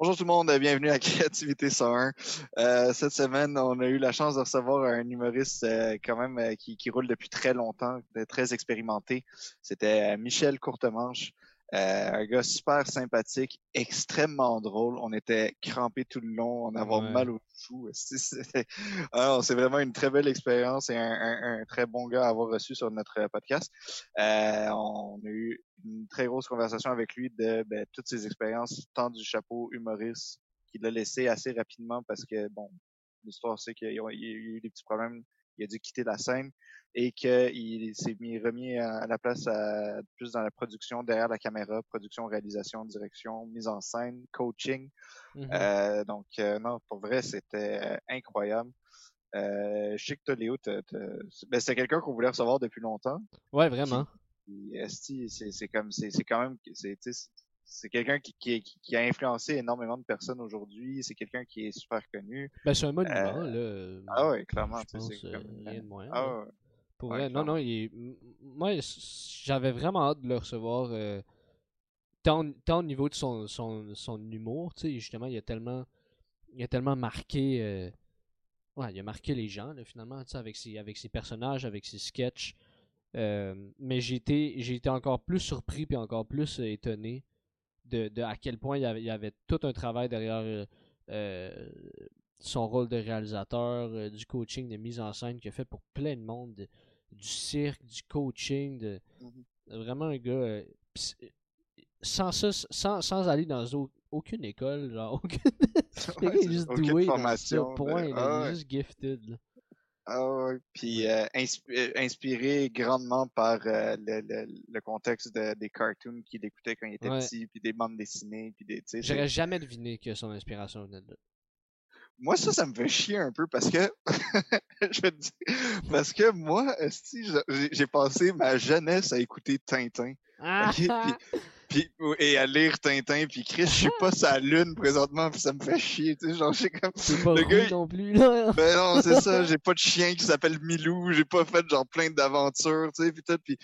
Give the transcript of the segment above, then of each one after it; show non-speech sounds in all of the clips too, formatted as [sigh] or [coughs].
Bonjour tout le monde, bienvenue à Créativité 101. Euh, cette semaine, on a eu la chance de recevoir un humoriste euh, quand même euh, qui, qui, roule depuis très longtemps, très expérimenté. C'était Michel Courtemanche. Euh, un gars super sympathique, extrêmement drôle. On était crampés tout le long, on avait mal au chou. [laughs] Ah c'est vraiment une très belle expérience et un, un, très bon gars à avoir reçu sur notre podcast. Euh, on a eu une très grosse conversation avec lui de ben, toutes ses expériences, tant du chapeau humoriste qu'il a laissé assez rapidement parce que, bon, l'histoire c'est qu'il y a eu des petits problèmes, il a dû quitter la scène et qu'il s'est mis remis à la place à, plus dans la production derrière la caméra, production, réalisation, direction, mise en scène, coaching. Mm-hmm. euh, donc euh, non, pour vrai, c'était euh, incroyable. Euh, je sais que toi, Léo, ben, c'est quelqu'un qu'on voulait recevoir depuis longtemps. Ouais, vraiment. C'est comme c'est quand même c'est quelqu'un qui, qui, qui, a influencé énormément de personnes aujourd'hui. C'est quelqu'un qui est super connu. Ben, c'est un monument, là. Ah ouais, clairement. c'est comme... rien de moins. Ah ouais. Pour vrai, non, non, il moi, j'avais vraiment hâte de le recevoir. Euh, tant, tant, au niveau de son, son, son humour, tu sais, justement, il a tellement, il a tellement marqué, euh, ouais, il a marqué les gens, là, finalement, tu sais, avec ses, avec ses personnages, avec ses sketchs. Euh, mais j'ai été, j'ai été encore plus surpris puis encore plus étonné de, de, à quel point il y avait, il y avait tout un travail derrière son rôle de réalisateur, du coaching, de mise en scène qu'il a fait pour plein de monde du cirque, du coaching, de mhm. vraiment un gars. Euh, euh, sans ça, sans, sans aller dans aucune école, genre aucune. [laughs] il est juste doué formation, point, il est ah juste gifted. Ah ouais. Puis euh, inspiré grandement par le, le, contexte des cartoons qu'il écoutait quand il était petit, puis des bandes dessinées, puis des. J'aurais jamais deviné que son inspiration venait de là moi, ça, ça me fait chier un peu parce que, [laughs] je veux dire, parce que moi, si j'ai passé ma jeunesse à écouter Tintin. Ah, puis, et à lire Tintin puis Chris je suis pas sa lune présentement puis ça me fait chier tu sais genre j'ai comme pas le gars non plus là. Ben non c'est ça j'ai pas de chien qui s'appelle Milou j'ai pas fait genre plein d'aventures tu sais puis tout puis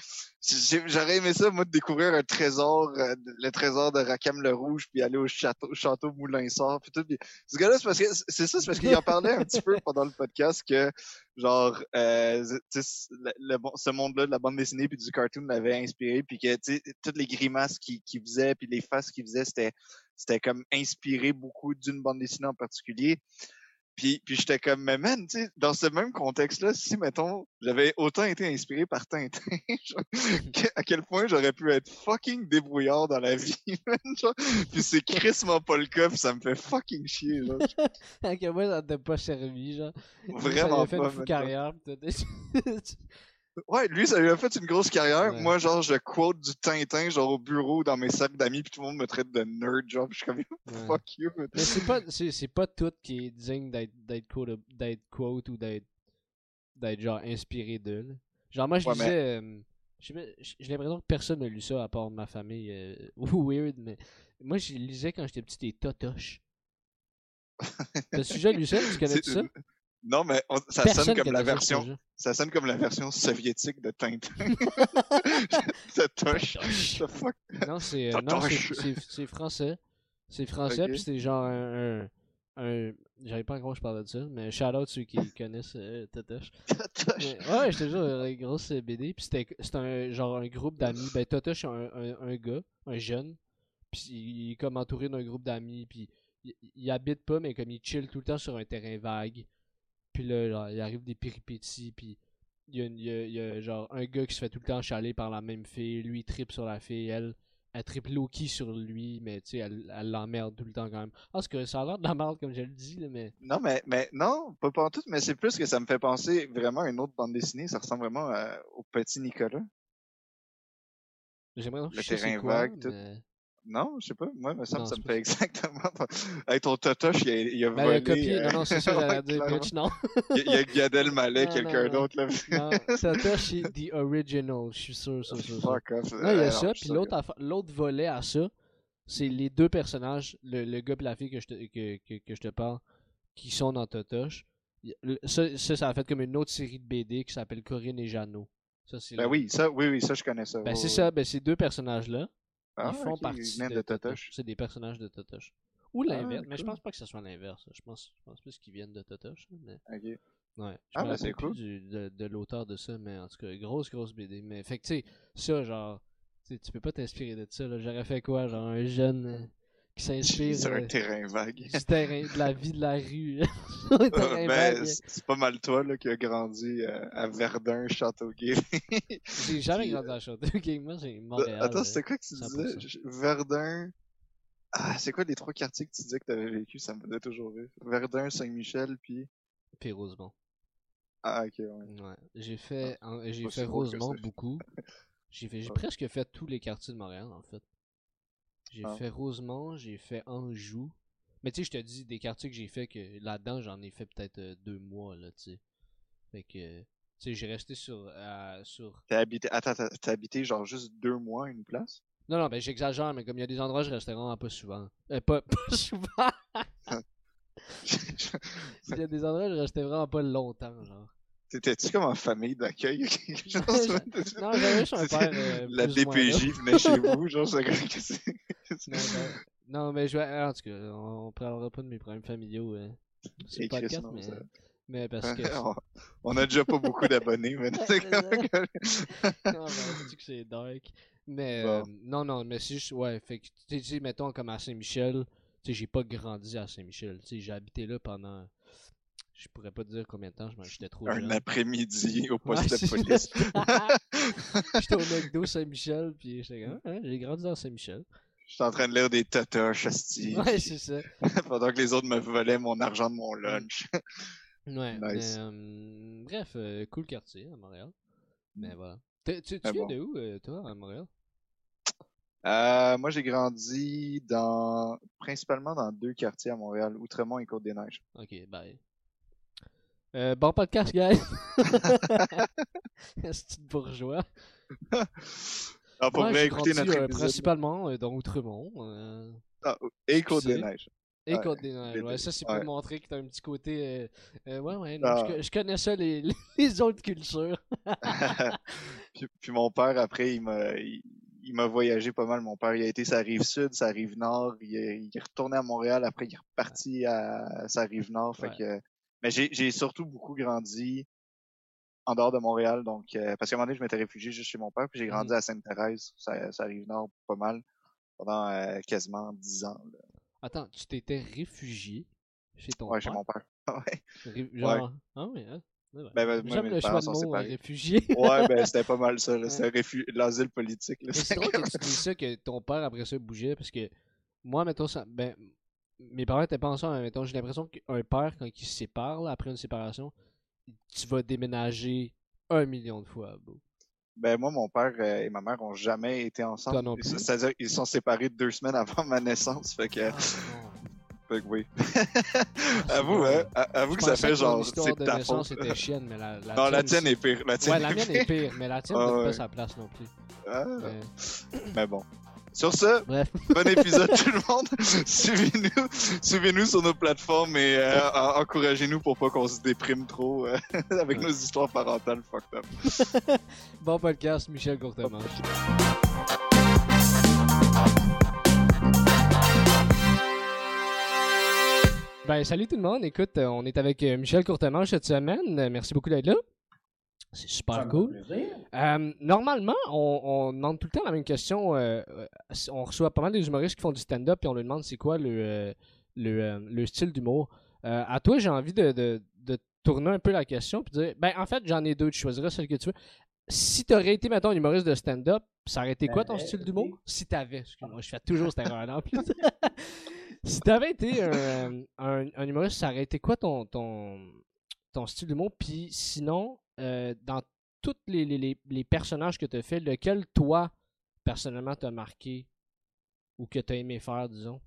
j'aurais aimé ça moi de découvrir un trésor euh, le trésor de Rakam le Rouge puis aller au château château Moulin Sort puis tout puis ce gars là c'est parce que c'est ça c'est parce qu'il en parlait un petit peu [laughs] pendant le podcast que genre euh, le, ce monde-là de la bande dessinée puis du cartoon l'avait inspiré puis que toutes les grimaces qu'il qui faisait puis les faces qu'il faisait c'était c'était comme inspiré beaucoup d'une bande dessinée en particulier puis, puis j'étais comme, mais man, tu sais, dans ce même contexte-là, si, mettons, j'avais autant été inspiré par Tintin, [laughs] à quel point j'aurais pu être fucking débrouillard dans la vie, [laughs] man, genre. Puis c'est crissement pas le cas, ça me fait fucking chier, genre. [laughs] à quel point ça t'a pas servi, genre. Vraiment ça fait pas. Une carrière, Ouais, lui, ça lui a fait une grosse carrière. Moi, genre, je quote du Tintin, genre, au bureau, dans mes sacs d'amis, puis tout le monde me traite de nerd, genre, je suis comme, [laughs] fuck you. Mais c'est pas, c'est, pas tout qui est digne d'être, quote, d'être quote ou d'être, d'être, genre, inspiré d'eux. Genre, moi, je disais, euh, j'ai l'impression que personne n'a lu ça à part ma famille. Euh, [laughs] weird, mais moi, je lisais quand j'étais petit des Totoches. [laughs] Le sujet lu ça? Tu connais ça? Non, mais ça sonne comme la version. Ça sonne comme la version soviétique de Tintin. [laughs] Totoche. Non, c'est euh, c'est français. C'est français, puis c'est genre un. un, J'avais pas encore je parlais de ça, mais shout out ceux qui [laughs] connaissent euh, Totoche. ouais, je te jure, une grosse BD. Puis c'était un genre un groupe d'amis. Ben, Totoche, c'est un, un, un, gars, un jeune. Puis il est comme entouré d'un groupe d'amis. Puis il, il, habite pas, mais comme il chill tout le temps sur un terrain vague. Puis là, il arrive des péripéties, puis il y, a, y a, genre un gars qui se fait tout le temps chaler par la même fille. Lui, il tripe sur la fille, elle, elle tripe Loki sur lui, mais tu sais, elle, l'emmerde tout le temps quand même. Ah, parce que ça a l'air de la merde, comme je le dis, là, mais. Non, mais, mais non, pas pour tout, mais c'est plus que ça me fait penser vraiment à une autre bande dessinée. Ça ressemble vraiment au petit Nicolas. J'aimerais Le terrain vague, tout. Non, je sais pas. Moi, semble ça me fait exactement. Hey, ton Totoche, il a, il a ben, volé. Il a copié. Non, non, c'est ça, j'allais dire, bitch, non. il, y a Gad Elmaleh, [laughs] quelqu'un d'autre, là. non, Totoche, c'est the original, je suis sûr, sûr, sûr. Fuck off. Non, il y a ça, puis l'autre volet à ça, c'est les deux personnages, le, le gars et la fille que je te, que, que, que je te parle, qui sont dans Totoche. Ça, ça, ça a fait comme une autre série de BD qui s'appelle Corinne et Jeannot. Ça, ben oui, ça, oui, oui, ça, je connais ça. Ben, c'est ça, ben, ces deux personnages-là, ah, ils font partie de, de Totoche. C'est des personnages de Totoche. Ou ah, l'inverse, mais je pense pas que ce soit l'inverse. Je pense, je pense plus qu'ils viennent de Totoche. Mais... Ok. Ouais. Je ah, ben c'est cool. de, de l'auteur de ça, mais en tout cas, grosse, grosse BD. Mais fait que, tu sais, ça, genre, tu peux pas t'inspirer de ça. J'aurais fait quoi Genre, un jeune qui s'inspire. Sur un euh, terrain vague. Du terrain, de la vie de la rue. [laughs] ben, c'est pas mal toi là, qui a grandi euh, à Verdun, Châteauguay. [laughs] j'ai jamais grandi à Châteauguay. Moi, j'ai Montréal. Attends, c'était quoi que tu disais? Verdun. Ah, c'est quoi les trois quartiers que tu disais que t'avais vécu? Ça me faisait toujours rire. Verdun, Saint-Michel, puis. Puis Rosemont. Ah, ok, ouais. ouais. J'ai fait, ah, j'ai fait Rosemont beaucoup. J'ai presque fait tous les quartiers de Montréal, en fait. J'ai ah. fait Rosemont, j'ai fait Anjou. Mais tu sais, je te dis, des quartiers que j'ai fait, que là-dedans, j'en ai fait peut-être euh, deux mois, là, tu sais. Fait que, tu sais, j'ai resté sur... sur... T'as habité... Attends, t'as habité genre juste deux mois à une place? Non, non, ben j'exagère, mais comme il y a des endroits, je restais vraiment pas souvent. Euh, pas, [laughs] pas souvent! [laughs] il y a des endroits, je restais vraiment pas longtemps, genre. T'étais-tu comme en famille d'accueil [laughs] Non, j'avais un [laughs] père. Euh, la DPJ venait chez [laughs] vous, genre, c'est que c'est. Non, ben, non, mais je vais. En tout cas, on, parlera pas de mes problèmes familiaux euh, sur le podcast, mais. Mais parce que. on a déjà pas beaucoup d'abonnés, mais c'est comme. non, mais dis que c'est dark. Mais euh, non, non, mais si je. Ouais, fait que, tu sais, mettons comme à Saint-Michel, tu sais, j'ai pas grandi à Saint-Michel. Tu sais, j'ai habité là pendant je pourrais pas dire combien de temps, j'étais trop Un après-midi au poste de police. [laughs] j'étais au McDo Saint-Michel, puis j'étais comme, hein, j'ai grandi dans Saint-Michel. J'étais en train de lire des totoches, hostie. Ouais, c'est ça. [laughs] Pendant que les autres me volaient mon argent de mon lunch. ouais, [laughs] nice. Euh, bref, euh, cool quartier à Montréal. Mais mm. voilà. Tu, tu viens de où, euh, toi, à Montréal? moi, j'ai grandi dans principalement dans deux quartiers à Montréal, Outremont et Côte-des-Neiges. Ok, bye. Euh, bon podcast, guys! [laughs] C'est une bourgeois. [laughs] Ah, pour vrai, écouter notre euh, épisode. Principalement euh, dans Outremont. Euh, ah, et Côte-des-Neiges. Et Côte-des-Neiges, ouais. Ça, c'est pour montrer que t'as un petit côté. ouais, ouais, non, je, connais ça, les, [laughs] les autres cultures. puis, puis, mon père, après, il m'a. Il, m'a voyagé pas mal. Mon père, il a été sa rive sud, sa rive nord. Il, il est retourné à Montréal. Après, il est reparti à sa rive nord. Fait que mais j'ai surtout beaucoup grandi en dehors de Montréal, donc euh, parce qu'à un moment donné, je m'étais réfugié juste chez mon père, puis j'ai grandi mmh. à Sainte-Thérèse, ça, ça, arrive nord pas mal, pendant euh, quasiment dix ans. Attends, tu t'étais réfugié chez ton ouais, père? chez mon père. [laughs] ouais. Genre... Ah oui, hein? Ben, ben, J'aime le choix de mot, réfugié. ouais, ben c'était pas mal ça, [laughs] c'était l'asile politique. C'est drôle que tu dis ça, que ton père après ça bougeait, parce que moi, mettons, ça, ben, mes parents étaient pas ensemble, mais j'ai l'impression qu'un père, quand il se sépare, après une séparation, tu vas déménager un million de fois. Ben moi, mon père euh, et ma mère ont jamais été ensemble. C'est-à-dire qu'ils sont séparés deux semaines avant ma naissance. Fait que, ah, [laughs] fait que oui. [laughs] avoue, hein, avoue que ça fait genre. C'est ta naissance était chienne, mais la, la non, la tienne est pire. La tienne ouais, la mienne est pire, mais la [laughs] tienne n'a ah, pas sa place non plus. Ah. mais bon. Sur ce, bon épisode tout le monde. [laughs] Suivez-nous, suivez-nous sur nos plateformes et euh, encouragez-nous pour pas qu'on se déprime trop euh, [laughs] avec nos histoires parentales fucked up. [laughs] bon podcast, Michel Courtemanche. Ben, salut tout le monde. Écoute, on est avec euh, Michel Courtemanche cette semaine. Merci beaucoup d'être là. C'est super cool. Euh, normalement, on, on, demande tout le temps la même question. Euh, on reçoit pas mal des humoristes qui font du stand-up et on leur demande c'est quoi le, euh, le, le style d'humour. à toi, j'ai envie de, de, de, tourner un peu la question et dire ben en fait, j'en ai deux, tu choisiras celle que tu veux. Si tu aurais été, mettons, un humoriste de stand-up, ça aurait été quoi ton style d'humour? Si t'avais, excuse-moi, je fais toujours cette erreur-là en plus. [laughs] si t'avais été un, un, un, humoriste, ça aurait été quoi ton, ton, ton style d'humour? Puis sinon, euh, dans tous les, les, les, personnages que tu as fait, lequel toi, personnellement, t'a marqué ou que tu as aimé faire, disons?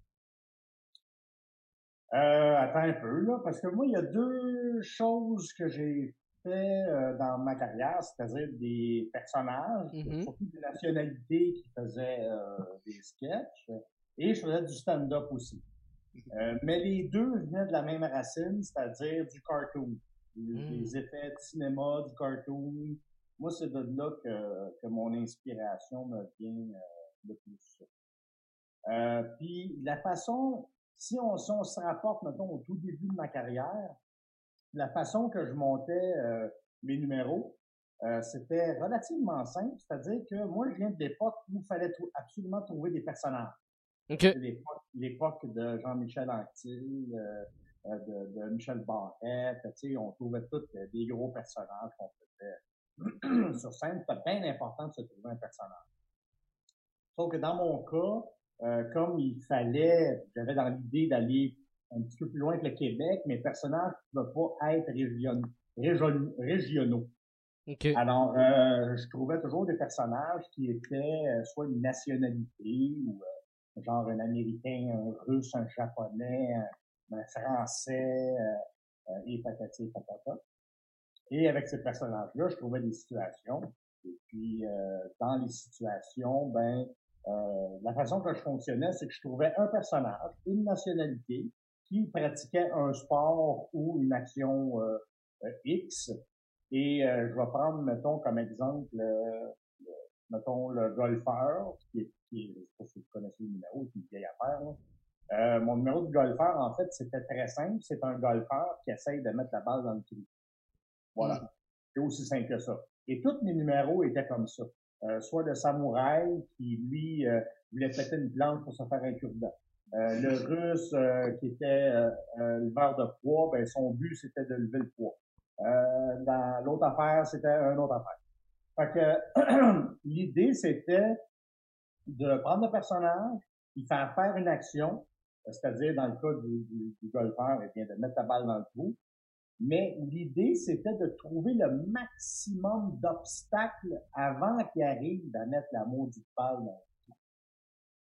Euh, attends un peu, là, parce que moi, il y a deux choses que j'ai fait euh, dans ma carrière, c'est-à-dire des personnages, mm-hmm. surtout des nationalités qui faisaient euh, des sketchs, et je faisais du stand-up aussi. Mm-hmm. mais les deux venaient de la même racine, c'est-à-dire du cartoon. Hmm. Les effets de cinéma, du cartoon. Moi, c'est de là que, que mon inspiration me vient euh, le plus. Euh, puis la façon, si on, si on se rapporte, mettons, au tout début de ma carrière, la façon que je montais euh, mes numéros, euh, c'était relativement simple, c'est-à-dire que moi, je viens de l'époque où il fallait absolument trouver des personnages. Okay. L'époque de Jean-Michel Anctil, de, de, Michel Barrette, tu sais, on trouvait tous des gros personnages qu'on faisait [clears throat] sur scène. C'était bien important de se trouver un personnage. Sauf que dans mon cas, euh, comme il fallait, j'avais dans l'idée d'aller un petit peu plus loin que le Québec, mes personnages ne peuvent pas être régionaux. régionaux. Alors, euh, je trouvais toujours des personnages qui étaient euh, soit une nationalité ou genre un Américain, un Russe, un Japonais, un, Français, et patati et patata. Et avec ces personnages-là, je trouvais des situations. Et puis, dans les situations, ben, euh, la façon que je fonctionnais, c'est que je trouvais un personnage, une nationalité, qui pratiquait un sport ou une action euh, euh, X. Et je vais prendre, mettons, comme exemple, le, mettons, le golfeur, qui est, qui je sais pas si vous connaissez le numéro, c'est une vieille affaire. Euh, mon numéro de golfeur, en fait, c'était très simple. C'est un golfeur qui essaye de mettre la balle dans le trou. Voilà. Mm. C'est aussi simple que ça. Et tous mes numéros étaient comme ça. Euh, soit le samouraï qui, lui, euh, voulait péter une plante pour se faire un cure-dent. Euh, le [laughs] russe qui était le verre de poids, ben, son but, c'était de lever le poids. dans l'autre affaire, c'était un autre affaire. Fait que [clears throat] l'idée, c'était de prendre le personnage, il faire faire une action, c'est-à-dire dans le cas du, golfeur, eh bien, de mettre la balle dans le trou, mais l'idée, c'était de trouver le maximum d'obstacles avant qu'il arrive à mettre la maudite balle dans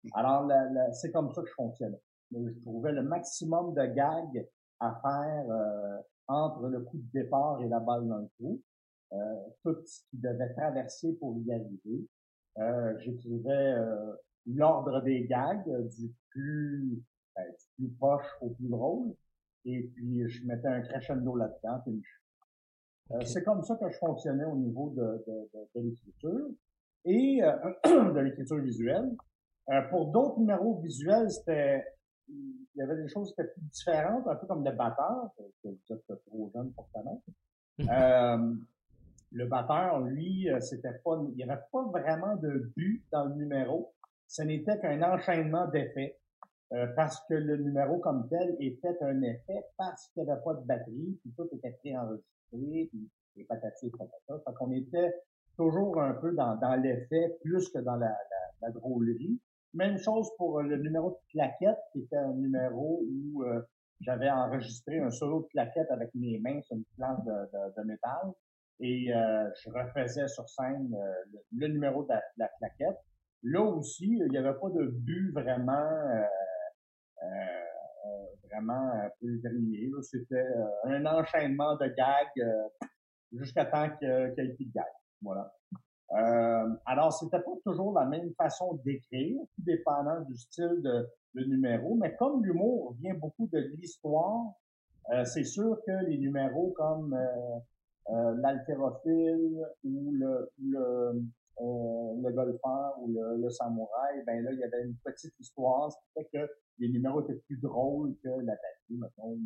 le Alors, c'est comme ça que je fonctionnais. Je trouvais le maximum de gags à faire euh, entre le coup de départ et la balle dans le trou. Euh, tout ce qui devait traverser pour y arriver. Euh, J'écrivais euh, l'ordre des gags du plus ben, du plus proche au plus drôle et puis je mettais un crescendo là-dedans. Euh, c'est comme ça que je fonctionnais au niveau de, de, de, l'écriture et euh, [clears throat] de l'écriture visuelle. Euh, pour d'autres numéros visuels, c'était il y avait des choses qui étaient plus différentes, un peu comme le batteur, que vous êtes trop jeune pour connaître. euh, le batteur, lui, c'était pas, il n'y avait pas vraiment de but dans le numéro. Ce n'était qu'un enchaînement d'effets. Euh, parce que le numéro comme tel était un effet parce qu'il n'y avait pas de batterie, puis tout était préenregistré, puis et patati et patata. Fait qu'on était toujours un peu dans, dans l'effet plus que dans la, la, la, drôlerie. Même chose pour le numéro de claquette, qui était un numéro où euh, j'avais enregistré un solo de claquette avec mes mains sur une planche de, de, de métal. Et euh, je refaisais sur scène le, numéro de la, de la, claquette. Là aussi, il n'y avait pas de but vraiment euh, euh, vraiment un peu terminé. C'était euh, un enchaînement de gags jusqu'à temps qu'il y ait plus de gags. Voilà. Euh, alors, c'était pas toujours la même façon d'écrire, tout dépendant du style de, de numéro, mais comme l'humour vient beaucoup de l'histoire, euh, c'est sûr que les numéros comme euh, l'haltérophile ou le, le, le golfeur ou le, le, samouraï, ben là, il y avait une petite histoire, ce qui fait que les numéros étaient plus drôles que la batterie, mettons,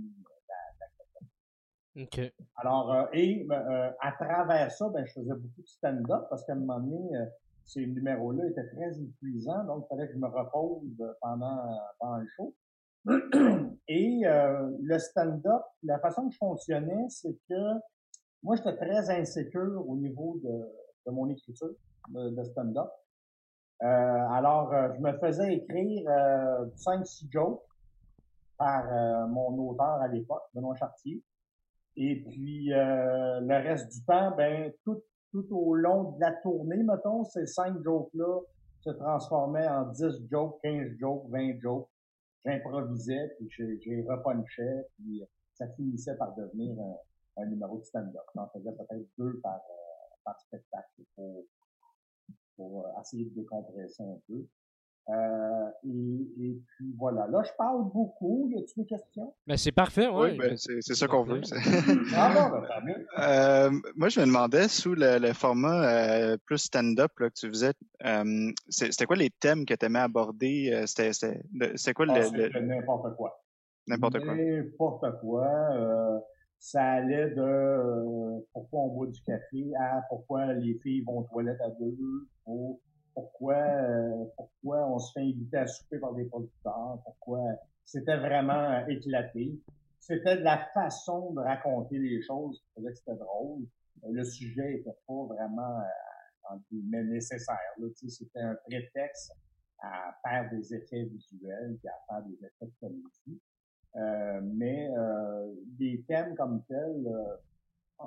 la, la OK. Alors, euh, et euh, à travers ça, ben, je faisais beaucoup de stand-up parce qu'à un moment donné, euh, ces numéros-là étaient très épuisants, donc il fallait que je me repose pendant, pendant le show. [clears throat] Et le stand-up, la façon que je fonctionnais, c'est que moi, j'étais très insécure au niveau de, de mon écriture de, stand-up. Euh, alors, euh, je me faisais écrire euh, 5-6 jokes par mon auteur à l'époque, Benoît Chartier. Et puis, le reste du temps, ben tout, tout au long de la tournée, mettons, ces cinq jokes-là se transformaient en 10 jokes, 15 jokes, 20 jokes. J'improvisais, puis j'ai repunchais, puis ça finissait par devenir un, numéro de stand-up. J'en faisais peut-être deux par, par spectacle pour euh, essayer de décompresser un peu. Euh, et, puis voilà. Là, je parle beaucoup. Y a-t-il des questions? Ben, c'est parfait, oui. oui ben, c'est ça qu'on veut. ah [laughs] ben, euh, moi, je me demandais, sous le, format euh, plus stand-up que tu faisais, euh, c'était quoi les thèmes que tu aimais aborder? C'était quoi ah, le. N'importe quoi. N'importe quoi. N'importe quoi. Ça allait de pourquoi on boit du café à pourquoi les filles vont aux toilettes à deux, pourquoi, euh, pourquoi on se fait inviter à souper par des producteurs, pourquoi c'était vraiment éclaté. C'était de la façon de raconter les choses qui faisait que c'était drôle. Le sujet était pas vraiment euh, nécessaire. C'était un prétexte à faire des effets visuels et à faire des effets de comédie. Euh, mais euh, des thèmes comme tels, euh,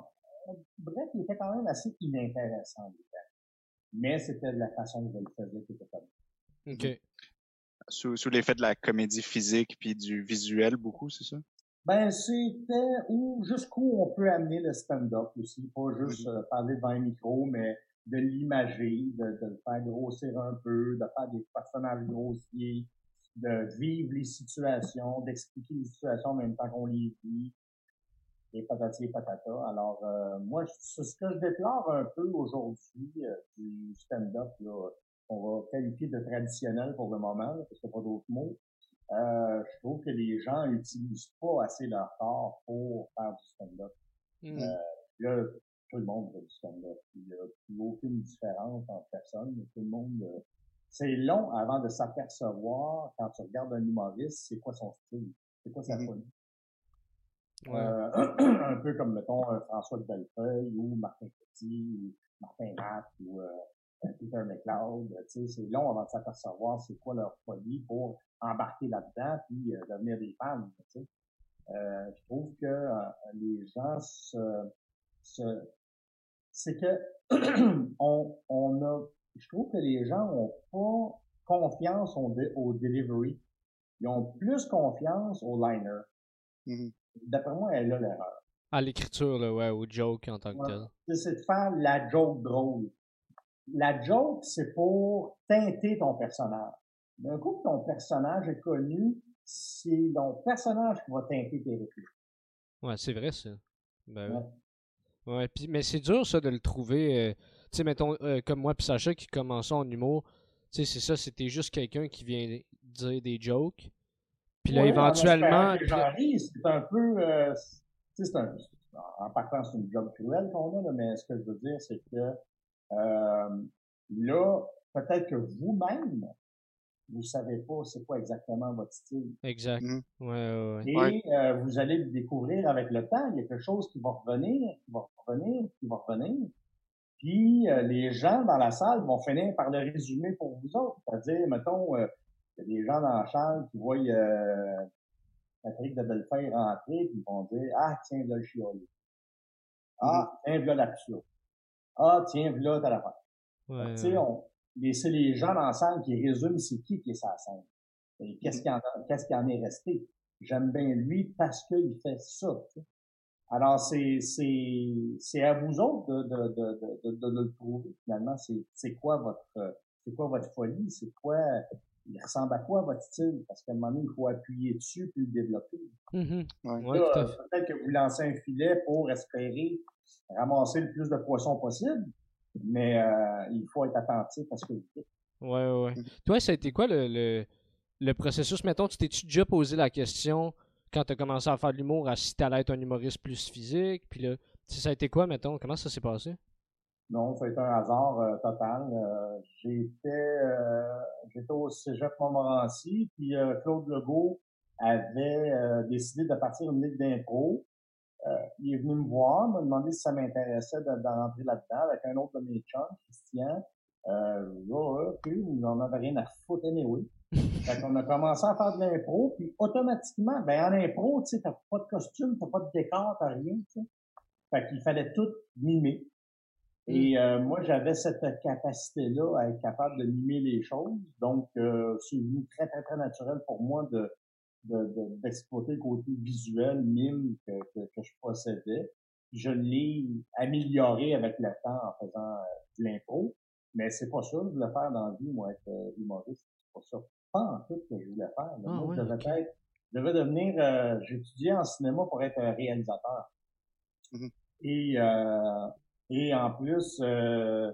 bref, ils étaient quand même assez inintéressants mais c'était de la façon dont je le faisais qui était comme OK. Sous, sous l'effet de la comédie physique puis du visuel, beaucoup, c'est ça? Ben, c'était où, jusqu'où on peut amener le stand-up aussi. Pas juste mm-hmm. euh, parler devant un micro, mais de l'imager, de, de, le faire grossir un peu, de faire des personnages grossiers, de vivre les situations, d'expliquer les situations en même temps qu'on les vit et patati et patata. Alors, euh, moi, c'est ce que je déplore un peu aujourd'hui euh, du stand-up, on va qualifier de traditionnel pour le moment, parce qu'il n'y a pas d'autres mots. Euh, je trouve que les gens n'utilisent pas assez leur corps pour faire du stand-up. Mmh. là, tout le monde fait du stand-up. Il n'y a plus aucune différence entre personnes. Tout le monde... c'est long avant de s'apercevoir, quand tu regardes un humoriste, c'est quoi son style, c'est quoi sa mmh. folie? Euh, [clears throat] un peu comme, mettons, François de Bellefeuille ou Martin Petit ou Martin Matt ou euh, Peter McLeod. C'est long avant de s'apercevoir c'est quoi leur folie pour embarquer là-dedans puis euh, devenir des fans. Euh, je trouve que euh, les gens se, se c'est que [clears throat] on, on a je trouve que les gens ont pas confiance au, au delivery. Ils ont plus confiance au liner. Mm-hmm d'après moi, elle a l'erreur. À l'écriture, là, ouais, au joke en tant que tel. C'est de faire la joke drôle. La joke, c'est pour teinter ton personnage. un coup que ton personnage est connu, c'est ton personnage qui va teinter tes répliques. Ouais, c'est vrai, ça. Ben, ouais. ouais mais c'est dur, ça, de le trouver. Euh, sais, mettons, euh, comme moi puis Sacha qui commençons en humour, tu sais, c'est ça, c'était juste quelqu'un qui vient dire des jokes. Puis là, éventuellement. C'est un peu. Euh, c'est un, en partant, c'est une job cruelle qu'on a, là, mais ce que je veux dire, c'est que euh, là, peut-être que vous-même, vous savez pas c'est quoi exactement votre style. Exact. Mmh. Ouais, ouais, Et euh, vous allez le découvrir avec le temps. Il y a quelque chose qui va revenir, qui va revenir, qui va revenir. Puis euh, les gens dans la salle vont finir par le résumer pour vous autres. C'est-à-dire, mettons, euh, il y a des gens dans la chambre qui voient euh, Patrick de Bellefeuille rentrer, puis ils vont dire Ah, tiens, là, le chiolé. Ah, tiens, là, l'absurde. Ah, tiens, là, t'as l'affaire. Ouais, tu sais, on, c'est les gens dans la salle qui résument c'est qui qui est sa scène. Et qu'est-ce qui en, qu'est-ce qui en est resté? J'aime bien lui parce qu'il fait ça. Alors, c'est, c'est, c'est à vous autres de, de, de, de, de, le trouver, finalement. C'est, c'est quoi votre, c'est quoi votre folie? C'est quoi, il ressemble à quoi votre style? Parce qu'à un moment donné, il faut appuyer dessus puis le développer. Mm-hmm. Peut-être que vous lancez un filet pour espérer ramasser le plus de poissons possible, mais euh, il faut être attentif à ce que vous faites. Ouais, ouais. Toi, ça a été quoi le, le, processus? Mettons, tu t'es-tu déjà posé la question quand tu as commencé à faire de l'humour à si t'allais être un humoriste plus physique? Puis là, ça a été quoi, mettons? Comment ça s'est passé? Non, ça a été un hasard euh, total. Euh, j'étais euh, j'étais au Cégep Montmorency, puis Claude Legault avait décidé de partir une ligue d'impro. il est venu me voir, m'a demandé si ça m'intéressait de, rentrer là-dedans avec un autre de mes chums, Christian. Euh, là, puis on n'en avait rien à foutre anyway. Fait qu'on a commencé à faire de l'impro, puis automatiquement, ben en impro, tu sais, t'as pas de costume, t'as pas de décor, t'as rien, tu sais. Fait qu'il fallait tout mimer. Et mm. euh, moi, j'avais cette capacité-là à être capable de mimer les choses. Donc, euh, c'est devenu très, très, très naturel pour moi de d'exploiter le côté visuel, mime que, que, je possédais. Je l'ai amélioré avec le temps en faisant euh, de l'impro, mais c'est pas ça, je voulais faire dans la vie, moi, être humoriste. pas ça pas en tout que je voulais faire. Ah moi, je devais être, je devais devenir, euh, j'étudiais en cinéma pour être réalisateur. Mmh et, euh, et en plus, euh,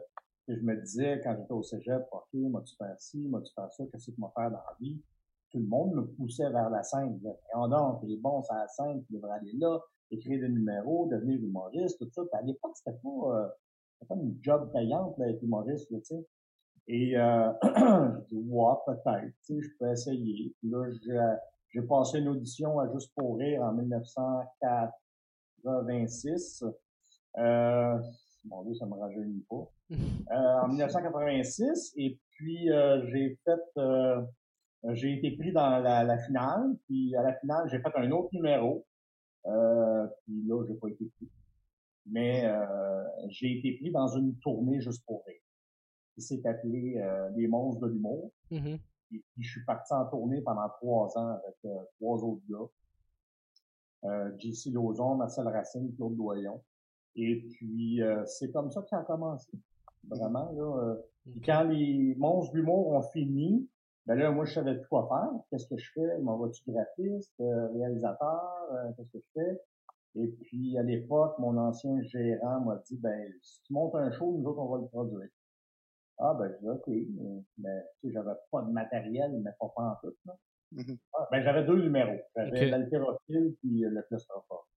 je me disais quand j'étais au cégep, OK, moi-tu faire ci, moi-tu faire ça, qu'est-ce que je vais faire dans la vie? Tout le monde me poussait vers la scène. On donc, t'es bon sur la scène, tu devrais aller là, écrire des numéros, devenir humoriste, tout ça. Puis à l'époque, c'était pas, euh, c'était pas une job payante, d'être humoriste, tu sais. Et euh, j'ai dit, ouais, peut-être, tu sais, je peux essayer. Puis là, j'ai passé une audition à Juste pour rire en 1986. Euh, mon Dieu, ça me rajeunit pas. [laughs] Euh, en 1986, et puis euh, j'ai fait, euh, j'ai été pris dans la, la, finale, puis à la finale, j'ai fait un autre numéro, euh, puis là, j'ai pas été pris. Mais euh, j'ai été pris dans une tournée juste pour rire qui s'est appelé euh, Les Monstres de l'humour. Mm-hmm. Et puis, je suis parti en tournée pendant trois ans avec euh, trois autres gars. Euh, JC Lauzon, Marcel Racine, Claude Doyon. Et puis, euh, c'est comme ça que ça a commencé. Vraiment, là. Mm-hmm. quand les Monstres de l'humour ont fini, ben là, moi, je savais plus quoi faire. Qu'est-ce que je fais? M'envoie-tu graphiste, réalisateur? Qu'est-ce que je fais? Et puis, à l'époque, mon ancien gérant m'a dit, ben, si tu montes un show, nous autres, on va le produire. Ah, ben, je dis, OK, mais, tu sais, j'avais pas de matériel, mais pas, pas en tout, là. Mm-hmm. ah, ben, j'avais deux numéros. J'avais l'haltérophile puis le claustrophore.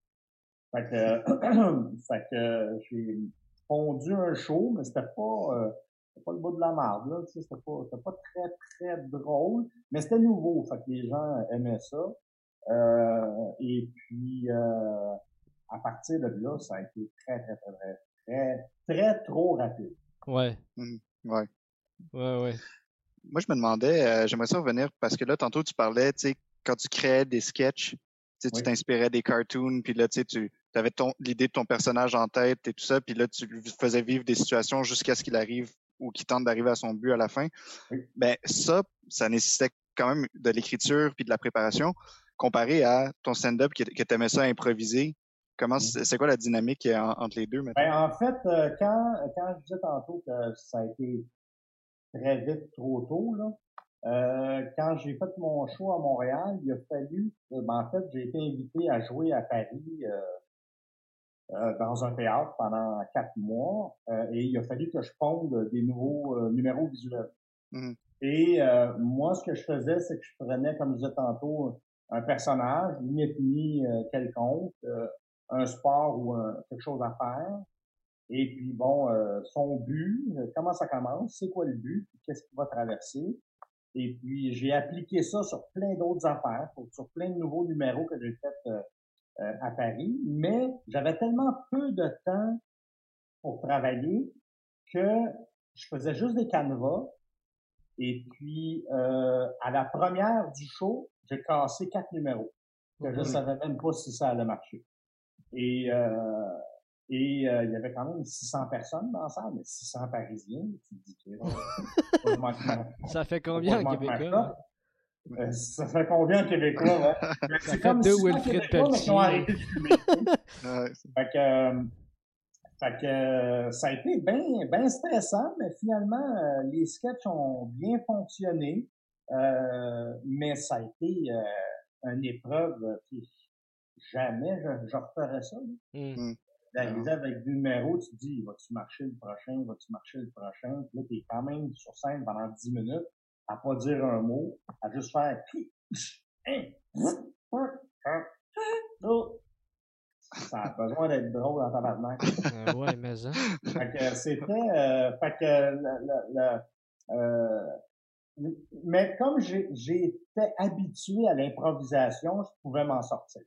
Fait que, [clears throat] fait que, j'ai fondu un show, mais c'était pas, euh, c'était pas le bout de la marde, là, tu sais, c'était pas, c'était pas très, très drôle, mais c'était nouveau, fait que les gens aimaient ça. Euh, et puis, euh, à partir de là, ça a été très, très, très, très, très, très trop rapide. Ouais. Mm-hmm. Ouais. Ouais, ouais. Moi, je me demandais, euh, j'aimerais ça revenir parce que là, tantôt, tu parlais, tu sais, quand tu créais des sketchs, tu t'inspirais des cartoons, puis là, tu sais, tu avais l'idée de ton personnage en tête et tout ça, puis là, tu faisais vivre des situations jusqu'à ce qu'il arrive ou qu'il tente d'arriver à son but à la fin. Ben, ça, ça nécessitait quand même de l'écriture puis de la préparation comparé à ton stand-up que, que tu aimais ça improviser Comment mmh. c'est quoi la dynamique euh, entre les deux maintenant? Ben, en fait, euh, quand, quand je disais tantôt que ça a été très vite, trop tôt, là, euh, quand j'ai fait mon show à Montréal, il a fallu, ben, en fait, j'ai été invité à jouer à Paris dans un théâtre pendant quatre mois, et il a fallu que je ponde des nouveaux numéros visuels. Mmh. Et moi, ce que je faisais, c'est que je prenais, comme je disais tantôt, un personnage, une ethnie quelconque, un sport ou quelque chose à faire. Et puis, bon, euh, son but, euh, comment ça commence, c'est quoi le but, qu'est-ce qu'il va traverser? Et puis, j'ai appliqué ça sur plein d'autres affaires, sur plein de nouveaux numéros que j'ai fait euh, à Paris. Mais j'avais tellement peu de temps pour travailler que je faisais juste des canevas. Et puis, à la première du show, j'ai cassé quatre numéros. Que je ne savais même pas si ça allait marcher. Et, euh, et euh, il y avait quand même 600 personnes dans la salle, mais 600 Parisiens. Tu te dis que, [laughs] ça fait combien en Québécois? Euh, ça fait combien en Québécois? Hein? Ça fait deux Wilfrid Pelletier. fait que, fait que ça a été bien ben stressant, mais finalement, les sketchs ont bien fonctionné. Euh, mais ça a été une épreuve jamais je, je referais ça. Mmh. D'arriver avec du numéro, tu te dis, vas-tu marcher le prochain, vas-tu marcher le prochain? Puis là, t'es quand même sur scène pendant 10 minutes à pas dire un mot, à juste faire ça a besoin d'être drôle dans ta euh, ouais, mais ça. Fait que c'était, euh, fait que le, le, euh, mais comme j'étais habitué à l'improvisation, je pouvais m'en sortir.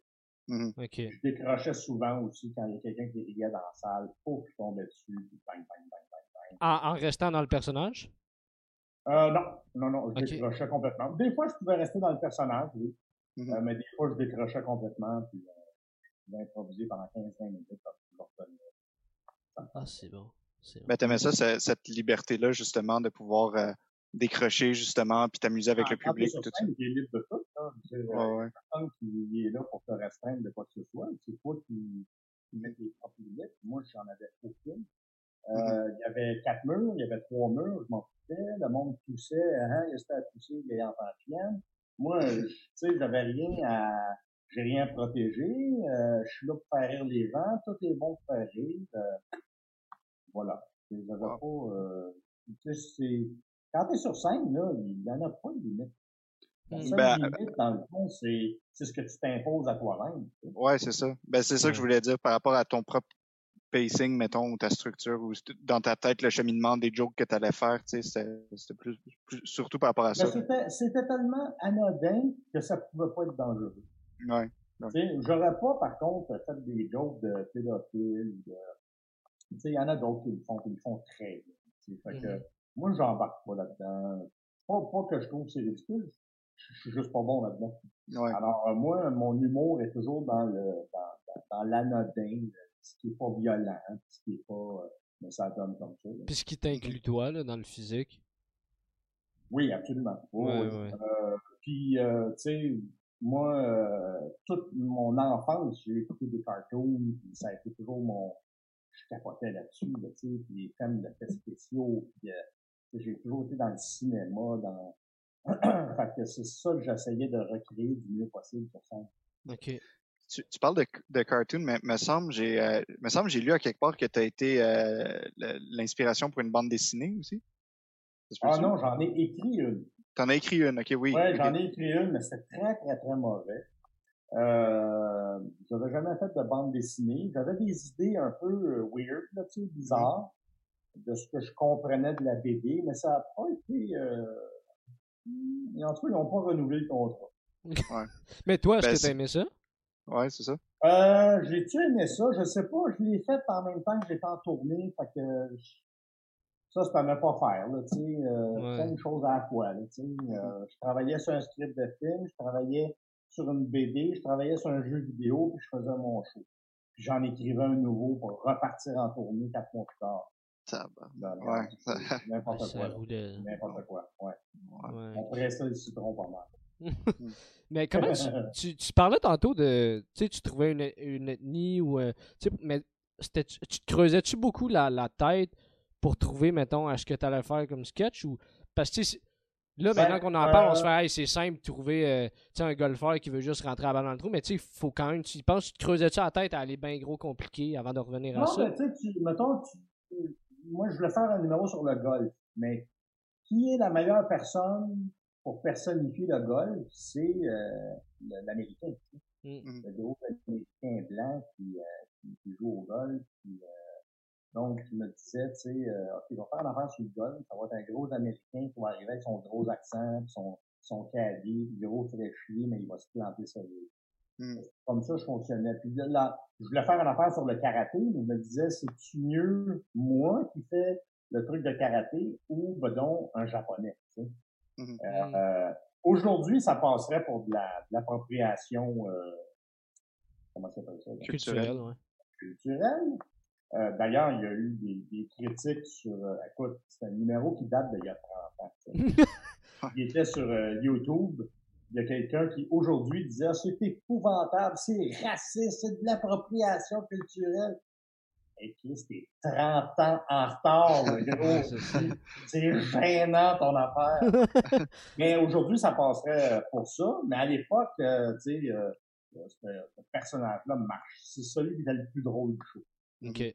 Mmh je décrochais souvent aussi quand il y a quelqu'un qui riait dans la salle. Oh, je tombais dessus. Bang, bang, bang, bang, En, en, restant dans le personnage? Euh, non, non, non, je décrochais complètement. Des fois, je pouvais rester dans le personnage, oui. Mmh euh, mais des fois, je décrochais complètement, puis euh, je pouvais improviser pendant 15-20 minutes pour Ah, c'est bon. bon. Ben, t'aimais ça, cette liberté-là, justement, de pouvoir euh, décrocher justement puis t'amuser avec ah, le public tout ça. Il est libre de tout. C'est euh, ouais, qui est là pour te restreindre de quoi que ce soit. C'est toi qui, qui mets tes propres limites. Moi, j'en avais aucune. Euh, mm-hmm. Il y avait quatre murs, il y avait trois murs, je m'en foutais. Le monde poussait, hein, il était à pousser les enfants chiennes. Moi, tu sais, j'avais rien à, j'ai rien protégé. Euh, je suis là pour faire rire les gens. Tout est bon pour faire rire. Euh, voilà. J'avais pas, euh, c'est, quand t'es sur scène, là, il y en a pas de limite. La seule ben, limite, dans le fond, c'est, c'est ce que tu t'imposes à toi-même. Ouais, c'est ça. Ben, c'est ça que je voulais dire par rapport à ton propre pacing, mettons, ou ta structure, ou dans ta tête, le cheminement des jokes que tu allais faire, tu sais, c'était plus, surtout par rapport à ça. Ben, c'était tellement anodin que ça pouvait pas être dangereux. Ouais. J'aurais pas, par contre, fait des jokes de pédophiles. Tu sais, il y en a d'autres qui le font, qui le font très bien. Fait que, mm-hmm. Moi, j'embarque pas là-dedans. Pas, pas que je trouve que c'est ridicule. Je suis juste pas bon là-dedans. Ouais. Alors, euh, moi, mon humour est toujours dans le, dans, dans, l'anodin, ce qui est pas violent, ce qui est pas, euh, mais ça donne comme ça. Puis ce qui t'inclut toi, là, dans le physique? Oui, absolument. ouais, ouais. Euh, puis, euh, tu sais, moi, euh, toute mon enfance, j'ai écouté des cartoons, puis ça a été toujours mon... Je capotais là-dessus, là, tu sais, puis les thèmes d'effets spéciaux, puis euh, j'ai toujours été dans le cinéma, dans... [clears throat] fait que c'est ça que j'essayais de recréer du mieux possible sur ça. OK. Tu, tu, parles de, de cartoon, mais me semble j'ai euh, me semble j'ai lu à quelque part que tu as été euh, l'inspiration pour une bande dessinée aussi. Ah non, j'en ai écrit une. T'en as écrit une, ok, oui. Oui, j'en ai écrit une, mais c'était très, très, très mauvais. Euh, j'avais jamais fait de bande dessinée. J'avais des idées un peu euh, weird, là, tu sais, bizarres, de ce que je comprenais de la BD, mais ça n'a pas été... Euh... Et en tout cas, ils n'ont pas renouvelé le contrat. Ouais. mais toi, est-ce ben, que tu aimé ça? Ouais, c'est ça. Euh, j'ai-tu aimé ça? Je sais pas. Je l'ai fait en même temps que j'étais en tournée. Fait que ça, à ne pas faire, là, tu sais, euh, plein de choses à la fois, là, tu sais. Euh, je travaillais sur un script de film, je travaillais sur une BD, je travaillais sur un jeu vidéo, puis je faisais mon show. Puis j'en écrivais un nouveau pour repartir en tournée quatre mois plus tard. Ça va. Ouais. [laughs] N'importe quoi. N'importe quoi. Ouais. ouais. On pourrait ça le citron pas mal. [laughs] mais comment [laughs] tu, tu, parlais tantôt de, tu sais, tu trouvais une, une ethnie ou, euh, tu sais, mais tu, tu creusais-tu beaucoup la, la tête pour trouver, mettons, à ce que tu allais faire comme sketch ou. Parce que, là, maintenant qu'on en parle, on se fait, hey, c'est simple, trouver euh, un golfeur qui veut juste rentrer à balle dans le trou, mais tu sais, il faut quand même, tu penses, tu creusais-tu la tête à aller bien gros compliqué avant de revenir à ça? Non, mais tu sais, mettons, moi, je voulais faire un numéro sur le golf, mais qui est la meilleure personne pour personnifier le golf? C'est euh, l'Américain. Mm. Le gros Américain blanc qui, euh, qui, joue au golf, qui, donc, je me disais, tu sais, euh, OK, il va faire un affaire sur le golf, ça va être un gros Américain qui va arriver avec son gros accent, son, son caddie, gros fraîchier, mais il va se planter sur lui. Hmm. Comme ça, je fonctionnais. Puis là, je voulais faire un affaire sur le karaté, mais je me disais, c'est-tu mieux moi qui fais le truc de karaté ou, ben donc, un japonais, tu sais? Hmm. Euh, Aujourd'hui, ça passerait pour de l'appropriation, euh, comment ça s'appelle ça? Culturelle, ouais. Culturelle. Euh, d'ailleurs, il y a eu des, critiques sur... Euh, écoute, c'est un numéro qui date d'il y a 30 ans. [laughs] il était sur euh, YouTube. Il y a quelqu'un qui, aujourd'hui, disait ah, c'est épouvantable, c'est raciste, c'est de l'appropriation culturelle. Et qui c'était 30 ans en retard, gros. [laughs] c'est gênant, ton affaire. [laughs] mais aujourd'hui, ça passerait pour ça. Mais à l'époque, tu sais, ce, personnage-là marche. C'est celui qui était le plus drôle du show. OK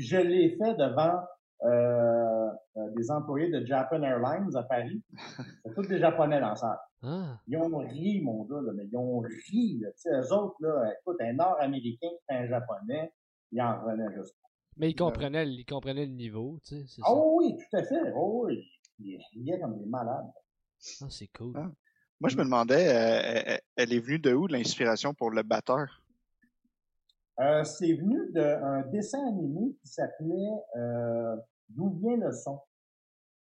je l'ai fait devant euh, euh, des employés de Japan Airlines à Paris. [laughs] C'est tous des Japonais dans ça. Ah. Ils ont ri, mon gars, là, mais ils ont ri. Là. Tu sais, eux autres, là, écoute, un Nord-Américain qui un Japonais, ils en revenaient juste. Mais ils comprenaient, ils comprenaient le niveau, tu sais. Oh oui, tout à fait. Oh oui. Ils riaient comme des malades. Ah, c'est cool. Ah. Moi, je me demandais, euh, elle est venue de où l'inspiration pour le batteur? Euh, c'est venu d'un dessin animé qui s'appelait euh, D'où vient le son?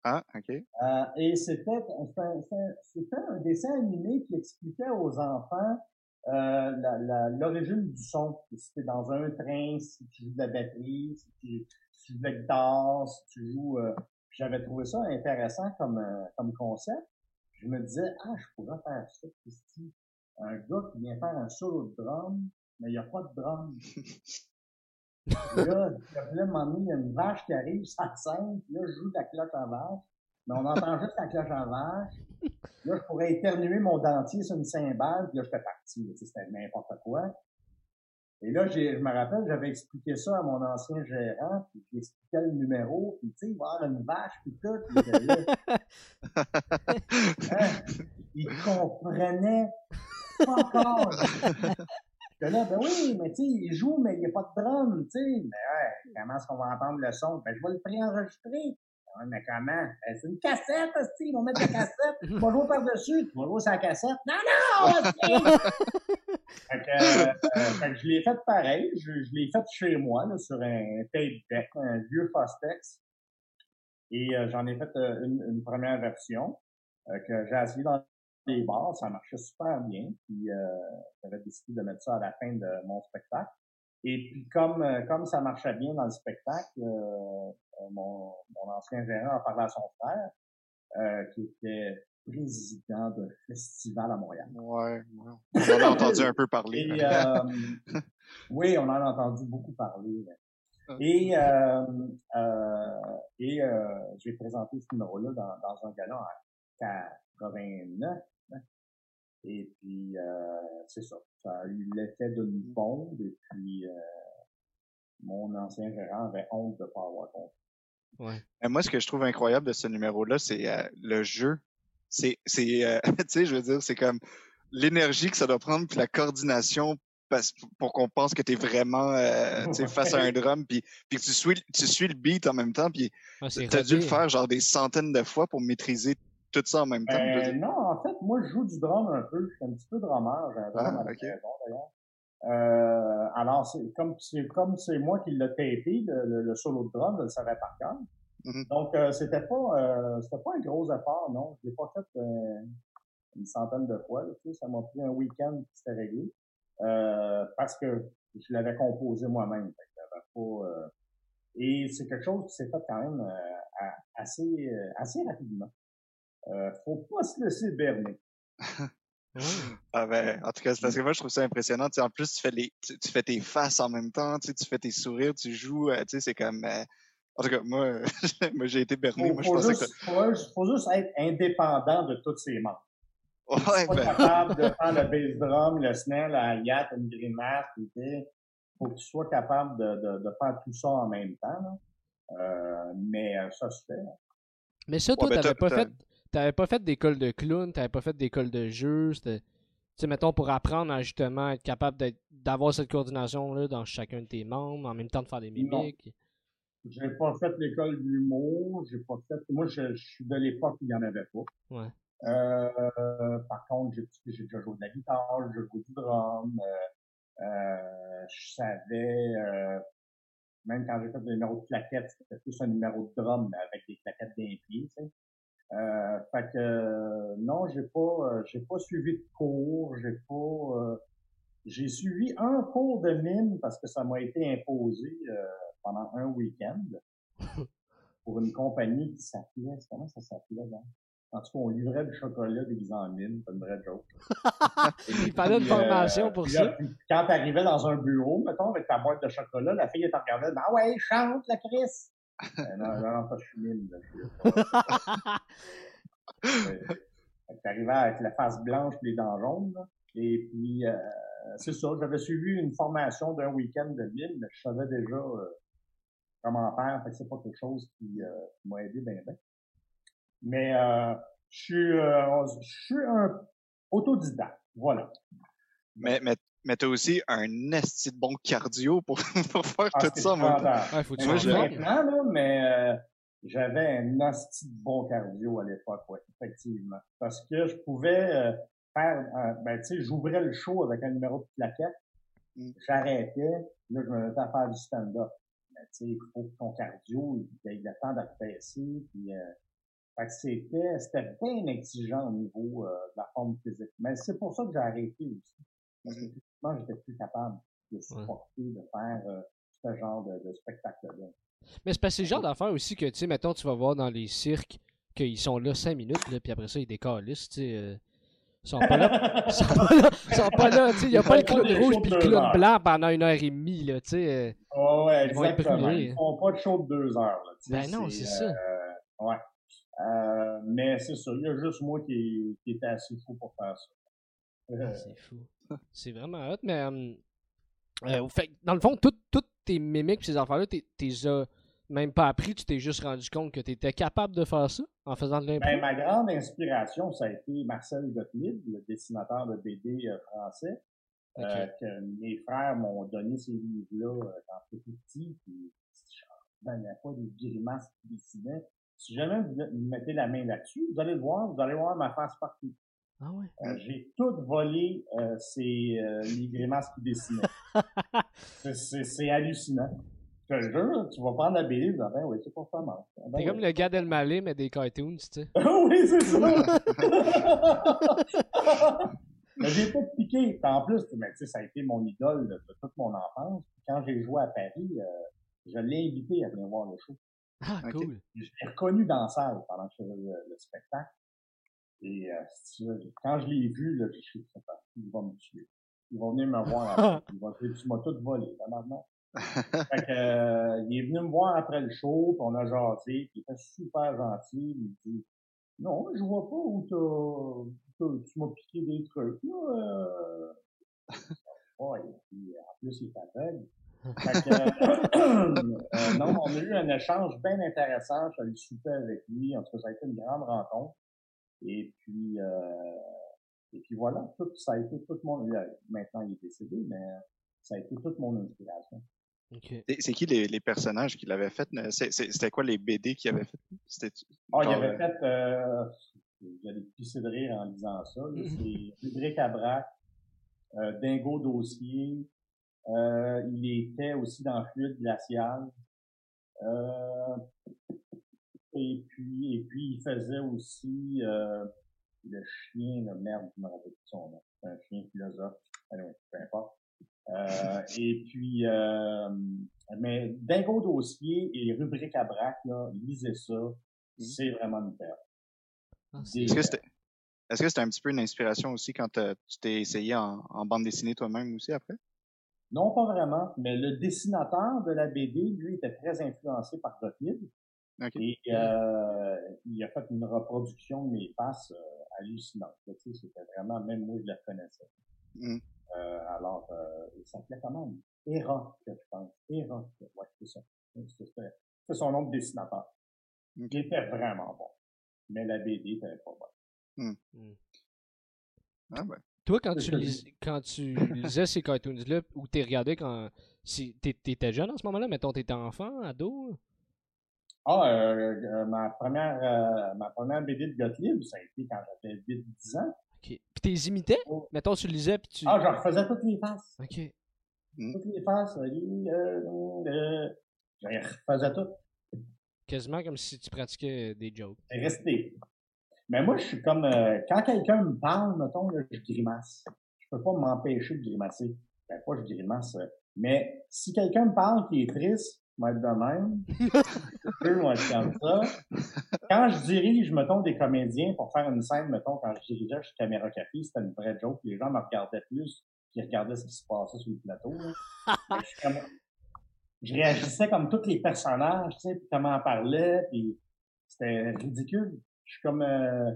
Ah, OK. Euh, et c'était un dessin animé qui expliquait aux enfants l'origine du son. Si tu dans un train, si tu joues de la batterie, si tu, joues de la guitare, si tu joues... J'avais trouvé ça intéressant comme, comme concept. Je me disais, ah, je pourrais faire ça. Un gars qui vient faire un solo de drum, mais il n'y a pas de drum. [laughs] là, il y a une vache qui arrive, ça scène, puis là, je joue de la cloche à vache. mais on entend juste la cloche en vache. Là, je pourrais éternuer mon dentier sur une cymbale, puis là, j'étais parti. C'était n'importe quoi. Et là, je me rappelle, j'avais expliqué ça à mon ancien gérant, puis j'expliquais le numéro, puis tu sais, il va y avoir une vache, puis tout. Puis [laughs] hein, il comprenait pas encore. [laughs] Là, ben oui, mais tu sais, il joue, mais il n'y a pas de drum, tu sais. Mais ouais, comment est-ce qu'on va entendre le son? Ben, je vais le préenregistrer. Ouais, mais comment? Ben, c'est une cassette, aussi, ils vont mettre la cassette. Tu vas jouer par-dessus, tu vas jouer la cassette. Non, non! [laughs] fait, que, euh, euh, fait que je l'ai fait pareil. Je, je l'ai fait chez moi, là, sur un tape deck, un vieux Fostex. Et euh, j'en ai fait une, une, première version que j'ai essayé dans les bars. Ça marchait super bien. Puis j'avais décidé de mettre ça à la fin de mon spectacle. Et puis comme euh, comme ça marchait bien dans le spectacle, euh, euh, mon, mon ancien gérant a parlé à son frère, euh, qui était président de festival à Montréal. Ouais, on en a entendu un peu parler. Et, euh, oui, on en a entendu beaucoup parler. Et, et j'ai présenté ce numéro-là dans, dans un galon à 89. Et puis, euh, c'est ça. Ça a eu l'effet d'une bombe. Et puis, euh, mon ancien gérant avait honte de ne pas avoir compris. Ouais. moi, ce que je trouve incroyable de ce numéro-là, c'est euh, le jeu. C'est, c'est, euh, [laughs] tu sais, je veux dire, c'est comme l'énergie que ça doit prendre, puis la coordination pour qu'on pense que tu es vraiment euh, face à un drum, puis, puis que tu suis, tu suis le beat en même temps, puis ah, tu as dû le faire genre des centaines de fois pour maîtriser tout ça en même temps? Euh, non, en fait, moi, je joue du drum un peu. Je suis un petit peu drummer. J'ai un drum ah, okay. d'ailleurs. Euh, alors, c'est comme c'est comme c'est moi qui l'ai tapé, le, le, solo de drum, je le savais par cœur. Mm-hmm. Donc, euh, c'était pas euh, c'était pas un gros effort, non. Je l'ai pas fait euh, une centaine de fois. Là, tu sais, ça m'a pris un week-end qui s'était réglé. Euh, parce que je l'avais composé moi-même. Et c'est quelque chose qui s'est fait quand même assez assez rapidement. Euh, faut pas se laisser berner. [laughs] ah ben, en tout cas, c'est parce que moi, je trouve ça impressionnant. Tu sais, en plus, tu fais, les, tu, fais tes faces en même temps, tu, sais, tu fais tes sourires, tu joues. Euh, tu sais, c'est comme... Euh, en tout cas, moi, [laughs] moi j'ai été berné. Faut, moi, je pensais juste, que... faut, faut, juste être indépendant de tous ses membres. Ouais, pas ben... capable de faire le bass drum, le snare, la yacht, une grimace, tu sais. Faut que tu sois capable de, de, de faire tout ça en même temps. Euh, mais ça se fait. Mais ça, toi, ouais, ben, t'avais pas fait t'avais pas fait d'école de clown, t'avais pas fait d'école de jeu, tu sais, mettons, pour apprendre à justement être capable d'avoir cette coordination-là dans chacun de tes membres, en même temps de faire des mimiques. J'ai pas fait l'école de l'humour, j'ai pas fait. Moi, je, suis de l'époque où il y en avait pas. Ouais. Euh, par contre, j'ai déjà joué de la guitare, j'ai joué du drum. Euh, euh, je savais, euh, même quand j'ai fait des numéros de claquettes, c'était plus un numéro de drum, mais avec des claquettes d'un pied, tu sais. Euh, fait que euh, non, j'ai pas euh, j'ai pas suivi de cours, j'ai pas euh, j'ai suivi un cours de mime parce que ça m'a été imposé pendant un week-end [laughs] pour une compagnie qui s'appelait comment ça s'appelait là? En tout cas, on livrait du chocolat des en mime, c'est une vraie joke. [laughs] Il fallait une formation pour ça. Puis, quand t'arrivais dans un bureau, mettons, avec ta boîte de chocolat, la fille te regardait, ah ouais, chante la Chris! Euh, non, non, ça, je suis mine. [laughs] T'arrivais avec la face blanche et les dents jaunes. Et puis, euh, c'est ça, j'avais suivi une formation d'un week-end de mine, mais je savais déjà euh, comment faire. Fait que c'est pas quelque chose qui, euh, m'a aidé bien, bien. Mais je suis, je suis un autodidacte. Voilà. Mais, mais mais t'as aussi un esti de bon cardio pour, [laughs] pour faire ah, tout ça même temps. faut moi, maintenant, là, mais euh, j'avais un esti de bon cardio à l'époque, ouais, effectivement. Parce que je pouvais euh, faire, euh, ben, tu sais, j'ouvrais le show avec un numéro de plaquette, mm. j'arrêtais, là, je me mettais à faire du stand-up. Mais tu sais, il faut que ton cardio, il ait le temps d'affaisser, puis... Fait que c'était, c'était bien exigeant au niveau de la forme physique. Mais c'est pour ça que j'ai arrêté aussi. Parce que j'étais plus capable de supporter, de faire euh, ce genre de, spectacle-là. Mais c'est parce que c'est le genre d'affaire aussi que, tu sais, mettons, tu vas voir dans les cirques qu'ils sont là 5 minutes, là, puis après ça, ils décalissent, tu sais. Euh, ils sont pas là. [laughs] Ils sont pas là. Ils sont pas là. Il n'y a pas le clown rouge puis le clown blanc pendant une heure et demie. Là, sais. oh, ouais, exactement. Ils font pas de show de deux heures. Là, ben non, c'est ça. ouais. Euh, mais c'est ça, il y a juste moi qui, qui était assez fou pour faire ça. Ah, c'est fou. C'est vraiment hot, mais euh, fait, dans le fond, toutes tes mimiques ces affaires-là, t'es même pas appris, tu t'es juste rendu compte que tu étais capable de faire ça en faisant de l'impro? Ben, ma grande inspiration, ça a été Marcel Gottlieb, le dessinateur de BD euh, français. Euh, que mes frères m'ont donné ces livres-là euh, quand j'étais petit, puis je ne pas des grimaces qui dessinaient. Si jamais vous mettez la main là-dessus, vous allez le voir, vous allez voir ma face partout. Ah ouais? Euh, j'ai tout volé euh, ces, les grimaces qui dessinaient. [laughs] c'est hallucinant. Je te jure, tu vas prendre la BD, tu vas ben oui, c'est pas ça mal. Ben c'est comme le gars d'Elmalé, mais des cartoons, tu sais. [laughs] oui, c'est ça! [laughs] mais j'ai pas piqué. En plus, mais, ça a été mon idole de, toute mon enfance. Quand j'ai joué à Paris, euh, je l'ai invité à venir voir le show. Ah, cool. Je l'ai reconnu dans la salle pendant que je faisais le, spectacle. Et euh, quand je l'ai vu, là, je suis il va me tuer. Il va venir me [laughs] voir. il va dire, tu m'as tout volé, là, maintenant [laughs] fait que, euh, il est venu me voir après le show, puis on a jasé, puis il était super gentil. Il dit Non, je vois pas où t'as, tu m'as piqué des trucs. Là, euh... ouais, puis, en plus, il est aveugle. Fait que, [coughs] euh, non, on a eu un échange bien intéressant. Je suis super avec lui. En tout cas, ça a été une grande rencontre. Et puis, euh, et puis voilà, tout, ça a été tout mon. Maintenant, il est décédé, mais ça a été toute mon inspiration. C'est qui les, les, personnages qu'il avait fait? C'était quoi les BD qu'il avait fait? Ah, il avait euh, fait, euh, j'allais pisser de rire en lisant ça. [laughs] C'est braque, euh, Dingo Dossier. Euh, il était aussi dans Fluide Glacial. Euh, et puis, et puis, il faisait aussi euh, le chien, le merde, je me rappelle son nom. un chien philosophe. Allez, peu importe. Euh, et puis, euh, mais Dingo Dossier et Rubrique à braque, là, lisez ça. Mmh. C'est vraiment une perte. Ah, est-ce que c'était est-ce que c'était un petit peu une inspiration aussi quand tu t'es essayé en, bande dessinée toi-même aussi après? Non, pas vraiment. Mais le dessinateur de la BD, lui, était très influencé par Gottlieb. Et euh, il a fait une reproduction de mes faces euh, hallucinante. C'était vraiment, même moi, je la connaissais. Mmh. Euh, alors, euh, il s'appelait comment? Eroc, je pense. Eroc, ouais, c'est ça. C'est son nom de dessinateur. Il était vraiment bon. Mais la BD était pas bonne. Hmm. Hmm. Ah ben. Toi, quand tu, quand tu [laughs] lisais ces cartoons-là, ou t'es regardé quand. Si, t'étais jeune en ce moment-là, mettons, t'étais enfant, ado? Ah, euh, euh ma première euh, ma première BD de Gottlieb, ça a été quand j'avais 8-10 ans. Puis t'es imité? Oh. Mettons, tu lisais, puis tu... Ah, je refaisais toutes les faces. OK. Toutes les faces. Euh, euh, je refaisais tout. Quasiment comme si tu pratiquais des jokes. Resté. Mais moi, je suis comme... Euh, quand quelqu'un me parle, mettons, là, je grimace. Je peux pas m'empêcher de grimacer. Ben, pas je grimace. mais si quelqu'un me parle qui est triste, moi être de même. [laughs] je peux être comme ça. Quand je dirige, mettons, des comédiens pour faire une scène, mettons, quand je dirigeais chez Caméra Café, c'était une vraie joke. Les gens me regardaient plus qu'ils regardaient ce qui se passait sur le plateau. [laughs] je, réagissais comme tous les personnages, tu sais, puis comment on parlait, puis c'était ridicule. Je suis comme... Euh,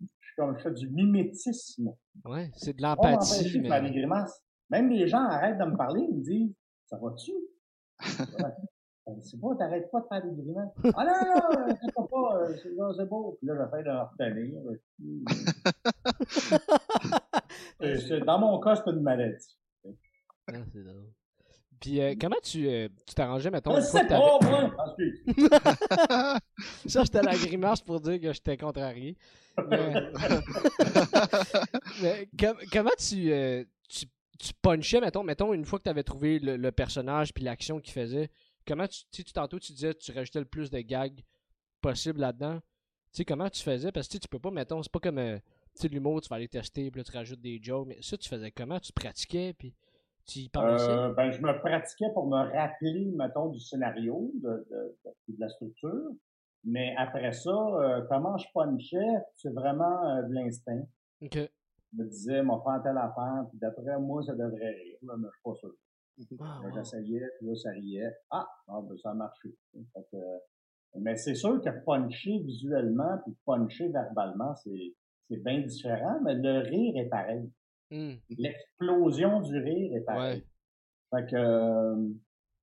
je suis comme, je fais du mimétisme. Ouais, c'est de l'empathie. Mais... faire des grimaces. Même les gens arrêtent de me parler, ils me disent, ça va-tu? [laughs] C'est pas, t'arrêtes pas de faire des grimaces. [laughs] Ah non, non, non, c'est pas, euh, c'est beau. Puis là, j'essaie de retenir. [laughs] Dans mon cas, c'est une maladie. Ah, c'est drôle. Puis euh, comment tu euh, tu t'arrangeais, mettons, C'est pas, moi! [laughs] Ça, c'était la grimace pour dire que j'étais contrarié. Mais, mais comment tu, tu tu punchais, mettons, mettons, une fois que tu avais trouvé le, personnage puis l'action qu'il faisait, comment tu, tu tantôt tu disais tu rajoutais le plus de gags possible là-dedans. Tu sais, comment tu faisais? Parce que tu peux pas, mettons, c'est pas comme euh, tu l'humour, tu vas aller tester, puis là, tu rajoutes des jokes. Mais ça, tu faisais comment? Tu pratiquais, puis tu y pensais? Euh, ben, je me pratiquais pour me rappeler, mettons, du scénario, de, de, de, la structure. Mais après ça, euh, comment je punchais, c'est vraiment de l'instinct. OK me disait, m'a fait telle affaire, puis d'après moi, ça devrait rire, là, mais je suis pas sûr. Ah, J'essayais, puis là, ça riait. Ah, ben, ça a marché. Fait que, Mais c'est sûr que puncher visuellement puis puncher verbalement, c'est, c'est bien différent, mais le rire est pareil. Hmm. L'explosion du rire est pareil. Fait que, euh,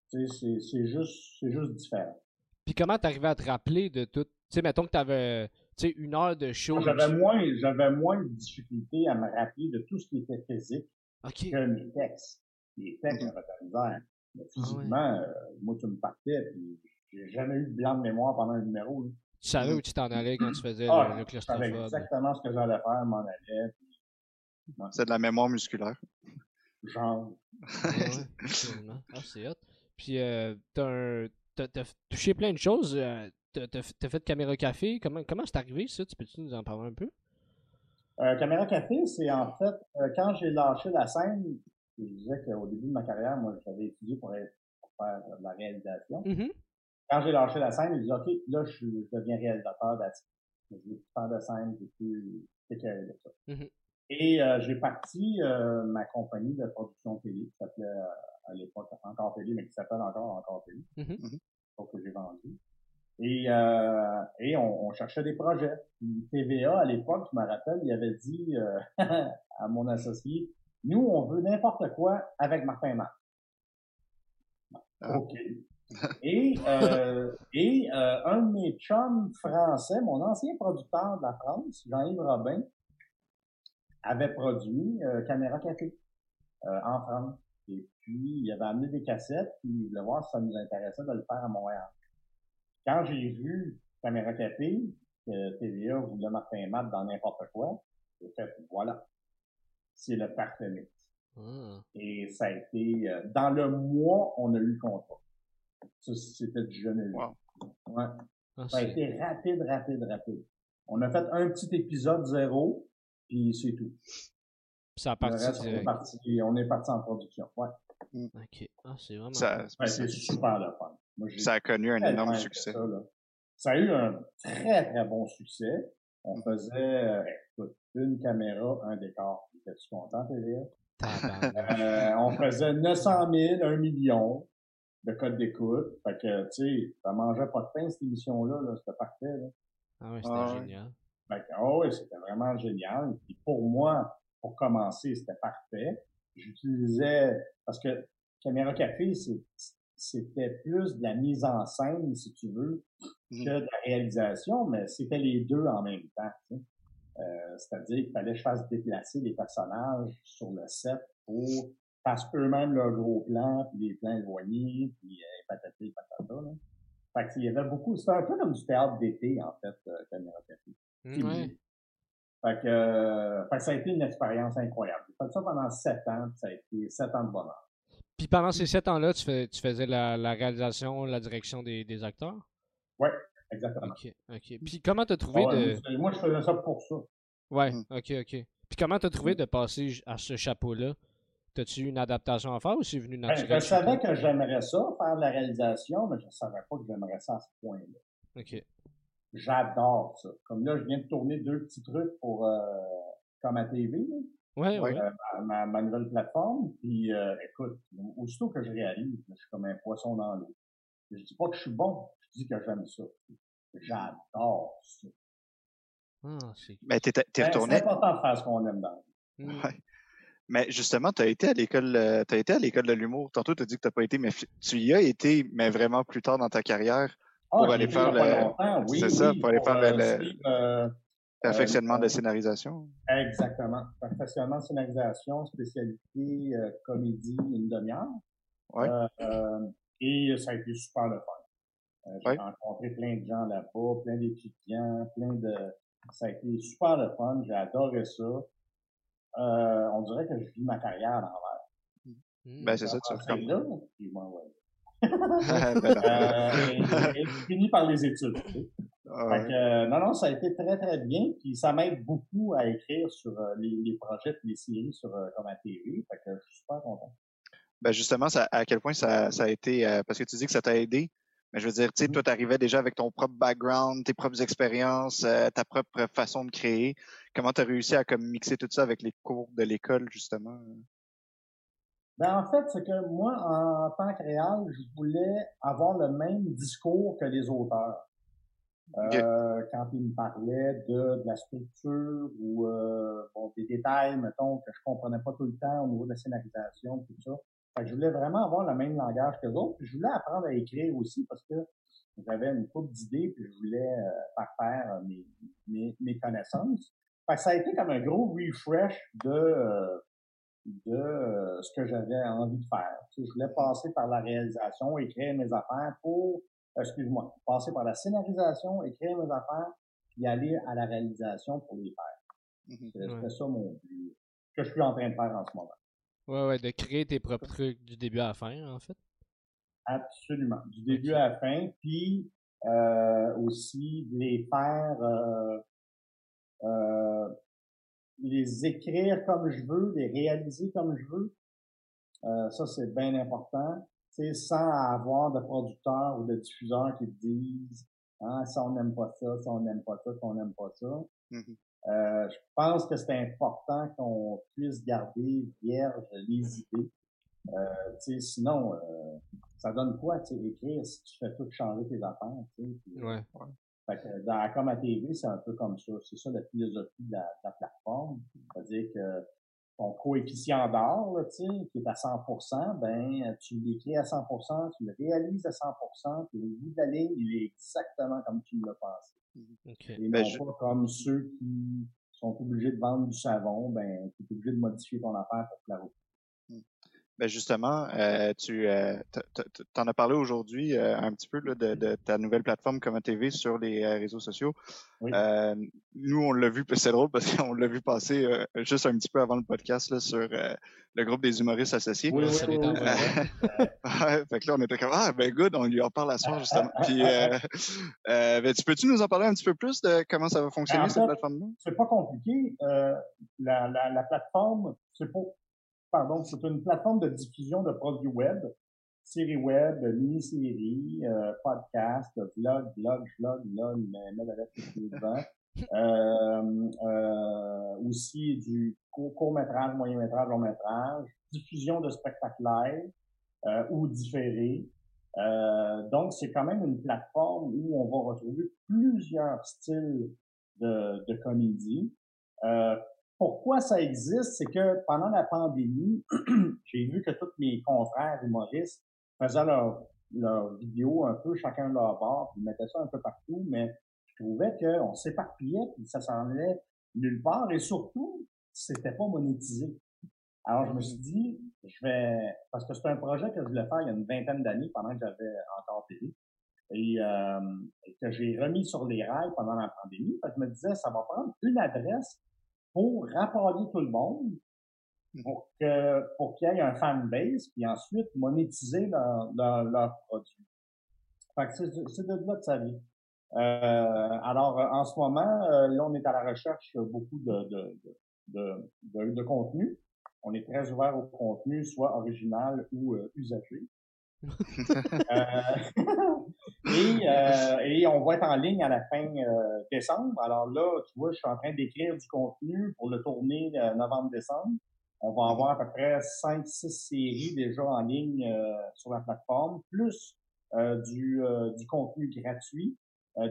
c'est, c'est juste, c'est juste différent. Puis comment t'arrivais à te rappeler de tout? Tu sais, mettons que t'avais une heure de show. J'avais moins, j'avais moins de difficulté à me rappeler de tout ce qui était physique que mes textes. Les textes, j'avais de la misère. Mais ah physiquement, euh, moi, tu me partais, puis j'ai jamais eu de blanc de mémoire pendant un numéro. Tu savais où tu t'en allais quand tu faisais ah, le, le Je savais exactement ce que j'allais faire, m'en allais. C'est de la mémoire musculaire. Genre. ah, c'est hot. Puis, euh, t'as, touché plein de choses. Euh, t'as, fait Caméra Café. Comment, comment c'est arrivé, ça? Tu peux-tu nous en parler un peu? Euh, Caméra Café, c'est en fait, euh, quand j'ai lâché la scène, je disais qu'au début de ma carrière, moi, j'avais étudié pour, être, faire de la réalisation. Mm-hmm. Quand j'ai lâché la scène, j'ai dit, OK, là, je, deviens réalisateur d'artistes. Je veux plus faire de scène, j'ai plus éclairé de ça. Mm-hmm. Et euh, j'ai parti euh, ma compagnie de production télé, qui s'appelait euh, à l'époque encore télé, mais qui s'appelle encore encore télé. Mm-hmm. Donc que j'ai vendu. Et, euh, et on, on, cherchait des projets. Puis TVA, à l'époque, je me rappelle, il avait dit [laughs] à mon associé, nous, on veut n'importe quoi avec Martin Marc. Ah. OK. Et, euh, et euh, un de mes chums français, mon ancien producteur de la France, Jean-Yves Robin, avait produit euh, Caméra Café euh, en France. Et puis, il avait amené des cassettes, puis il voulait voir si ça nous intéressait de le faire à Montréal. Quand j'ai vu Caméra Café, que TVA voulait Martin Matt dans n'importe quoi, c'est le mix. Ah. Et ça a été, euh, dans le mois, on a eu le contrat. Ça, c'était du jamais vu. Ouais. Ah, ça a été rapide, rapide, rapide. On a fait un petit épisode zéro, puis c'est tout. Ça a parti, reste, on, est parti on est parti en production. Ouais. Mm. OK. Ah, c'est vraiment... Ça, c'est super le fun. ça a connu un énorme succès. Ça, ça, a eu un très, très bon succès. On mm. faisait, euh, écoute, une caméra, un décor. Étais-tu content, TVA? euh, on faisait 900 000, 1 million de code d'écoute. Fait que, tu sais, ça mangeait pas de pain, cette émission-là. -là, c'était parfait. Là. Ah ouais, c'était ah génial. Fait que, oh, ouais, c'était vraiment génial. Puis pour moi, pour commencer, c'était parfait. J'utilisais, parce que Caméra Café, c'était plus de la mise en scène, si tu veux, mm-hmm. que de la réalisation, mais c'était les deux en même temps. Euh, C'est-à-dire qu'il fallait que je fasse déplacer les personnages sur le set pour fassent eux-mêmes leur gros plan, puis des plans éloignés, puis euh, patati patata. Là. Fait qu'il y avait beaucoup. C'était un peu comme du théâtre d'été, en fait, euh, Caméra Café. Mmh, fait, que, euh, fait que ça a été une expérience incroyable. J'ai fait ça pendant sept ans, puis ça a été sept ans de bonheur. Puis pendant ces sept ans-là, tu, fais, tu faisais la, la, réalisation, la direction des, des acteurs? Oui, exactement. OK, OK. Puis comment t'as trouvé de... Moi, je faisais ça pour ça. Ouais, mmh. OK, OK. Puis comment t'as trouvé mmh. de passer à ce chapeau-là? T'as-tu une adaptation à faire ou c'est venu ben, naturellement? je savais que j'aimerais ça, faire de la réalisation, mais je ne savais pas que j'aimerais ça à ce point-là. OK. J'adore ça. Comme là, je viens de tourner deux petits trucs pour euh, comme à TV. Ouais, ouais. Euh, ma, ma, nouvelle plateforme. Puis euh, écoute, aussitôt que je réalise, je suis comme un poisson dans l'eau. Je dis pas que je suis bon, dis que j'aime ça. J'adore ça. Ah. Mais t'es, t'es retourné. C'est important de faire ce qu'on aime dans Ouais. Mais justement, tu as été à l'école, euh, tu été à l'école de l'humour. Tantôt, tu as dit que tu n'as pas été, mais tu y as été, mais vraiment plus tard dans ta carrière pour ah, aller faire le. Oui, c'est ça, pour aller faire le, euh, perfectionnement de scénarisation. Exactement. Perfectionnement de scénarisation, spécialité comédie, une demi-heure. Ouais. et ça a été super le fun. J'ai rencontré plein de gens là-bas, plein d'étudiants, plein de. Ça a été super le fun. J'ai adoré ça euh, on dirait que je vis ma carrière à l'envers. Mmh. Ben, c'est ça, tu fais là, puis moi, ouais. [laughs] euh, et, fini par les études. Ah fait que, euh, non, non, ça a été très, très bien. Puis ça m'aide beaucoup à écrire sur euh, les, les, projets, les séries sur euh, comme à TV. Fait que je suis super content. Ben justement, ça, à quel point ça, ça a été, parce que tu dis que ça t'a aidé, mais je veux dire, tu sais, mm-hmm. toi, t'arrivais déjà avec ton propre background, tes propres expériences, euh, ta propre façon de créer. Comment tu as réussi à comme mixer tout ça avec les cours de l'école, justement? Ben, en fait, c'est que moi, en tant que réal, je voulais avoir le même discours que les auteurs. Euh, quand il me parlait de, de la structure ou euh, bon, des détails, mettons, que je comprenais pas tout le temps au niveau de la scénarisation, tout ça. Fait que je voulais vraiment avoir le même langage que d'autres. je voulais apprendre à écrire aussi parce que j'avais une couple d'idées puis je voulais euh, faire faire mes, mes, mes, connaissances. Fait que ça a été comme un gros refresh de de ce que j'avais envie de faire. je voulais passer par la réalisation, écrire mes affaires pour excuse-moi, passer par la scénarisation, écrire mes affaires, puis aller à la réalisation pour les faire. C'est ça mon but, que je suis en train de faire en ce moment. Ouais, ouais, de créer tes propres trucs du début à la fin, en fait. Absolument, du début à la fin, puis euh, aussi de les faire, euh, euh, les écrire comme je veux, les réaliser comme je veux. Euh, ça, c'est bien important sans avoir de producteurs ou de diffuseurs qui te disent ah, ça on n'aime pas ça, ça on n'aime pas ça, ça on n'aime pas ça. Mm-hmm. Euh, je pense que c'est important qu'on puisse garder vierge les idées. Euh, sinon, euh, ça donne quoi, tu écrire si tu fais tout changer tes affaires, tu sais. Ouais. Fait que dans comme à TV, c'est un peu comme ça. C'est ça la philosophie de la, de la plateforme. C'est-à-dire que ton coefficient d'or, qui est à 100%, ben, tu l'écris à 100%, tu le réalises à 100%, puis le bout de la ligne, il est exactement comme tu l'as pensé. Okay. Et ben, non pas comme ceux qui sont obligés de vendre du savon, ben, tu es obligé de modifier ton affaire pour que la route. Ben justement, euh, tu euh, en as parlé aujourd'hui euh, un petit peu là, de, de, ta nouvelle plateforme comme TV sur les euh, réseaux sociaux. Oui. Euh, nous, on l'a vu, [laughs] c'est drôle parce qu'on l'a vu passer juste un petit peu avant le podcast là, sur le groupe des humoristes associés. Oui, oui, oui, [laughs] ouais, fait que là, on était comme ah ben good, on lui en parle à soir justement. Puis, ben, tu peux-tu nous en parler un petit peu plus de comment ça va fonctionner cette plateforme-là? C'est pas compliqué. La, la, la, plateforme, c'est pas pardon, c'est une plateforme de diffusion de produits web, séries web, mini-séries, euh, podcasts, vlog, vlog, vlog, vlog, mais, mais le [laughs] euh, euh, aussi du court-métrage, moyen-métrage, long-métrage, diffusion de spectacles live euh, ou différés. Euh, donc, c'est quand même une plateforme où on va retrouver plusieurs styles de, de comédie. Pourquoi ça existe, c'est que pendant la pandémie, [clears throat] j'ai vu que tous mes confrères humoristes faisaient leurs leur vidéos un peu chacun de leur bord, puis mettaient ça un peu partout, mais je trouvais qu'on s'éparpillait, puis ça s'en allait nulle part, et surtout, c'était pas monétisé. Alors, je me suis dit, je vais, parce que c'est un projet que je voulais faire il y a une vingtaine d'années, pendant que j'avais encore télé, et, euh, et que j'ai remis sur les rails pendant la pandémie. Parce que je me disais, ça va prendre une adresse pour rapporter tout le monde, mmh. pour que pour qu'il y ait un fanbase, puis ensuite monétiser leur, leur, leur produit. Fait que c'est de là que ça vient. Euh, alors, en ce moment, euh, là, on est à la recherche beaucoup de, de, de, de, de contenu. On est très ouvert au contenu, soit original ou euh, usagé. Euh, [laughs] et, euh, et, on va être en ligne à la fin euh, décembre. Alors là, tu vois, je suis en train d'écrire du contenu pour le tourner novembre-décembre. On va avoir à peu près 5-6 séries déjà en ligne sur la plateforme, plus du, du contenu gratuit,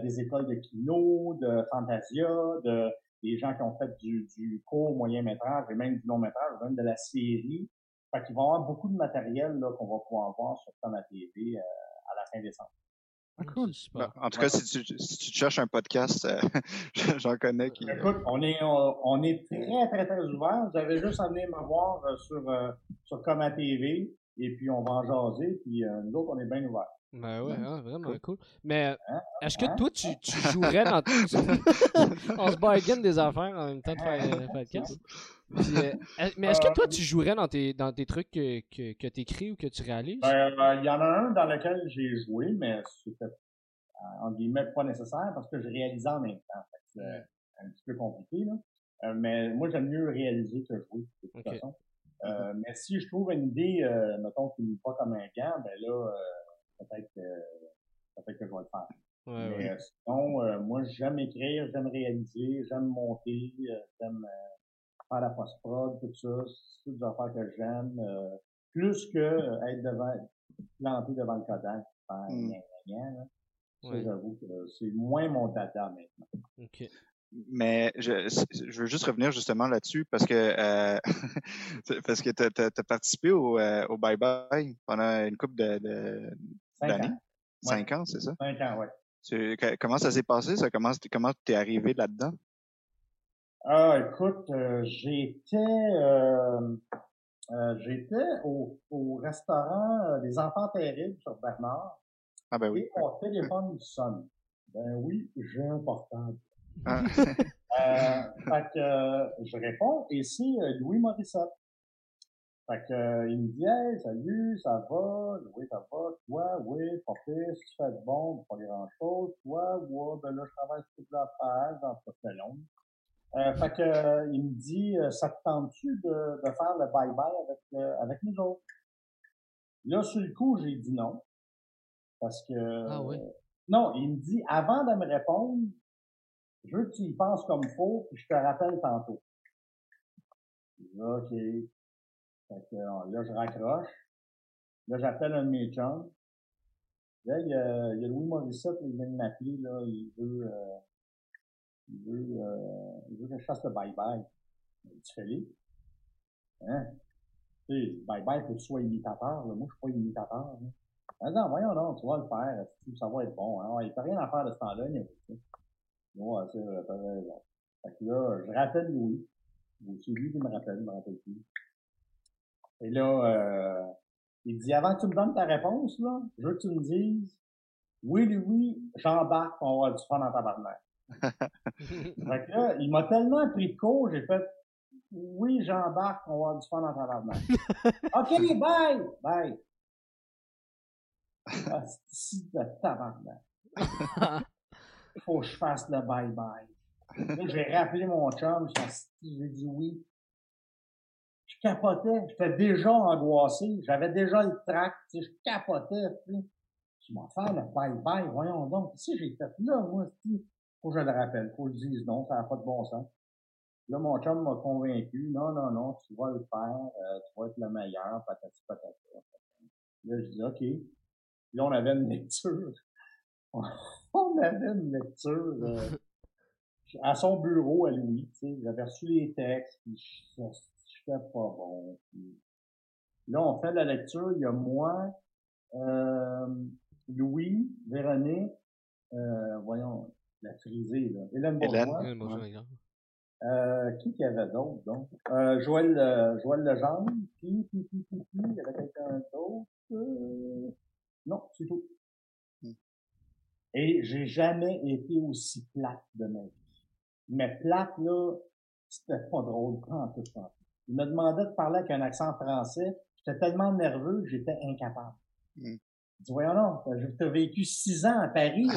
des écoles de kino, de Fantasia, de des gens qui ont fait du, du court moyen métrage et même du long métrage, même de la série. Fait qu'il va y avoir beaucoup de matériel là, qu'on va pouvoir voir sur Thomas TV euh, à la fin décembre. Ah, cool. Ben, en tout cas, si tu, si tu cherches un podcast, euh, [laughs] j'en connais qui. Écoute, on est, on, est très, très, très ouvert. Vous avez juste à venir me voir euh, sur, sur Coma TV et puis on va en jaser. Puis nous autres, on est bien ouverts. Ben ouais, hein, vraiment cool. Mais hein? est-ce que hein? toi, tu, tu jouerais dans. [laughs] [laughs] on se bargaine des affaires en même temps de faire un podcast? Euh, mais est-ce que toi, tu jouerais dans tes, dans tes trucs que, que, que tu écris ou que tu réalises? Ben, euh, il y en a un dans lequel j'ai joué, mais c'était, euh, en guillemets, pas nécessaire parce que je réalisais en même temps. C'est un petit peu compliqué, là. mais moi, j'aime mieux réaliser que jouer, de toute façon. mais si je trouve une idée, mettons, qui n'est pas comme un gant, ben là, peut-être que, peut-être que je vais le faire. mais sinon, moi, j'aime écrire, j'aime réaliser, j'aime monter, j'aime faire la post-prod, tout ça, c'est des affaires que j'aime. Euh, plus que euh, être devant, planté devant le Kodak, faire rien, rien, j'avoue que c'est moins mon data maintenant. OK. Mais je, je veux juste revenir justement là-dessus parce que euh, [laughs] parce que tu as, participé au, euh, au Bye Bye pendant une couple de, de d'années? Cinq ans, c'est ça? Cinq ans, oui. comment ça s'est passé? Ça? Comment comment t'es arrivé là-dedans? Ah, écoute, euh, j'étais euh, euh, j'étais au, au restaurant des Enfants Terribles sur Bernard. Ah ben oui. Et mon téléphone sonne. Ben oui, j'ai un portable. Ah. [laughs] fait que je réponds et c'est Louis Morissette. Fait que il me dit Hey, salut, ça va? Oui, ça va, toi, oui, pire, tu fais de bon, pas grand chose, toi, ouais, ben là, je travaille sur toute la page, dans le long. Euh, fait que, euh, il me dit, euh, ça te tente-tu de, de faire le bye-bye avec, euh, avec nous autres? Là, sur le coup, j'ai dit non. Parce que... Ah oui? non, il me dit, avant de me répondre, je veux que tu y penses comme faut, puis je te rappelle tantôt. OK. Fait que, là, je raccroche. Là, j'appelle un de mes chums. Là, il y a, il y a Louis Morissette, il vient de m'appeler, là, il veut... Il veut, euh, il veut que je fasse le bye-bye. Tu fais les. Hein? Tu bye-bye, faut que tu sois imitateur. Là. Moi, je suis pas imitateur. Hein. Ah non, voyons non, tu vas le faire. Ça va être bon. Hein? Il n'y a rien à faire de ce temps-là. C'est. Fait que là, je rappelle Louis. C'est lui qui me rappelle, je me rappelle plus. Et là, euh, il dit, avant que tu me donnes ta réponse, là, je veux que tu me dises, oui, Louis, j'embarque, on va avoir du fun dans ta barnaque [laughs] fait que là, il m'a tellement pris de court, j'ai fait Oui, j'embarque, on va avoir du fun dans tabarnak. [laughs] OK, bye! Bye! Ah, c'est de tabarnak? Il [laughs] faut que je fasse le bye-bye. Là, j'ai rappelé mon chum, j'ai dit oui. Je capotais, j'étais déjà angoissé, j'avais déjà le trac, je capotais. Je m'en fais le bye-bye, voyons donc. Si j'ai fait là, moi, faut que je le rappelle, faut que je dise non, ça n'a pas de bon sens. Là, mon chum m'a convaincu, non, non, non, tu vas le faire, euh, tu vas être le meilleur, patati patata. Là, je dis, OK. Là, on avait une lecture. [laughs] on avait une lecture euh, [laughs] à son bureau, à Louis, tu sais. J'avais reçu les textes, puis je pas bon. là, on fait la lecture, il y a moi, euh, Louis, Véronique, euh, voyons, la frisée, là. Hélène Bourgeois. Hélène Bourgeois, euh, qui qu'il y avait d'autre, donc? Euh, Joël, euh, Joël Legendre, puis, puis, puis, puis, puis, il y avait quelqu'un d'autre? Euh... Non, c'est tout. Et j'ai jamais été aussi plate de ma vie. Mais plate, là, c'était pas drôle, en tout temps. Il me demandait de parler avec un accent français. J'étais tellement nerveux que j'étais incapable. Hmm. Je dis, voyons non, tu as vécu six ans à Paris.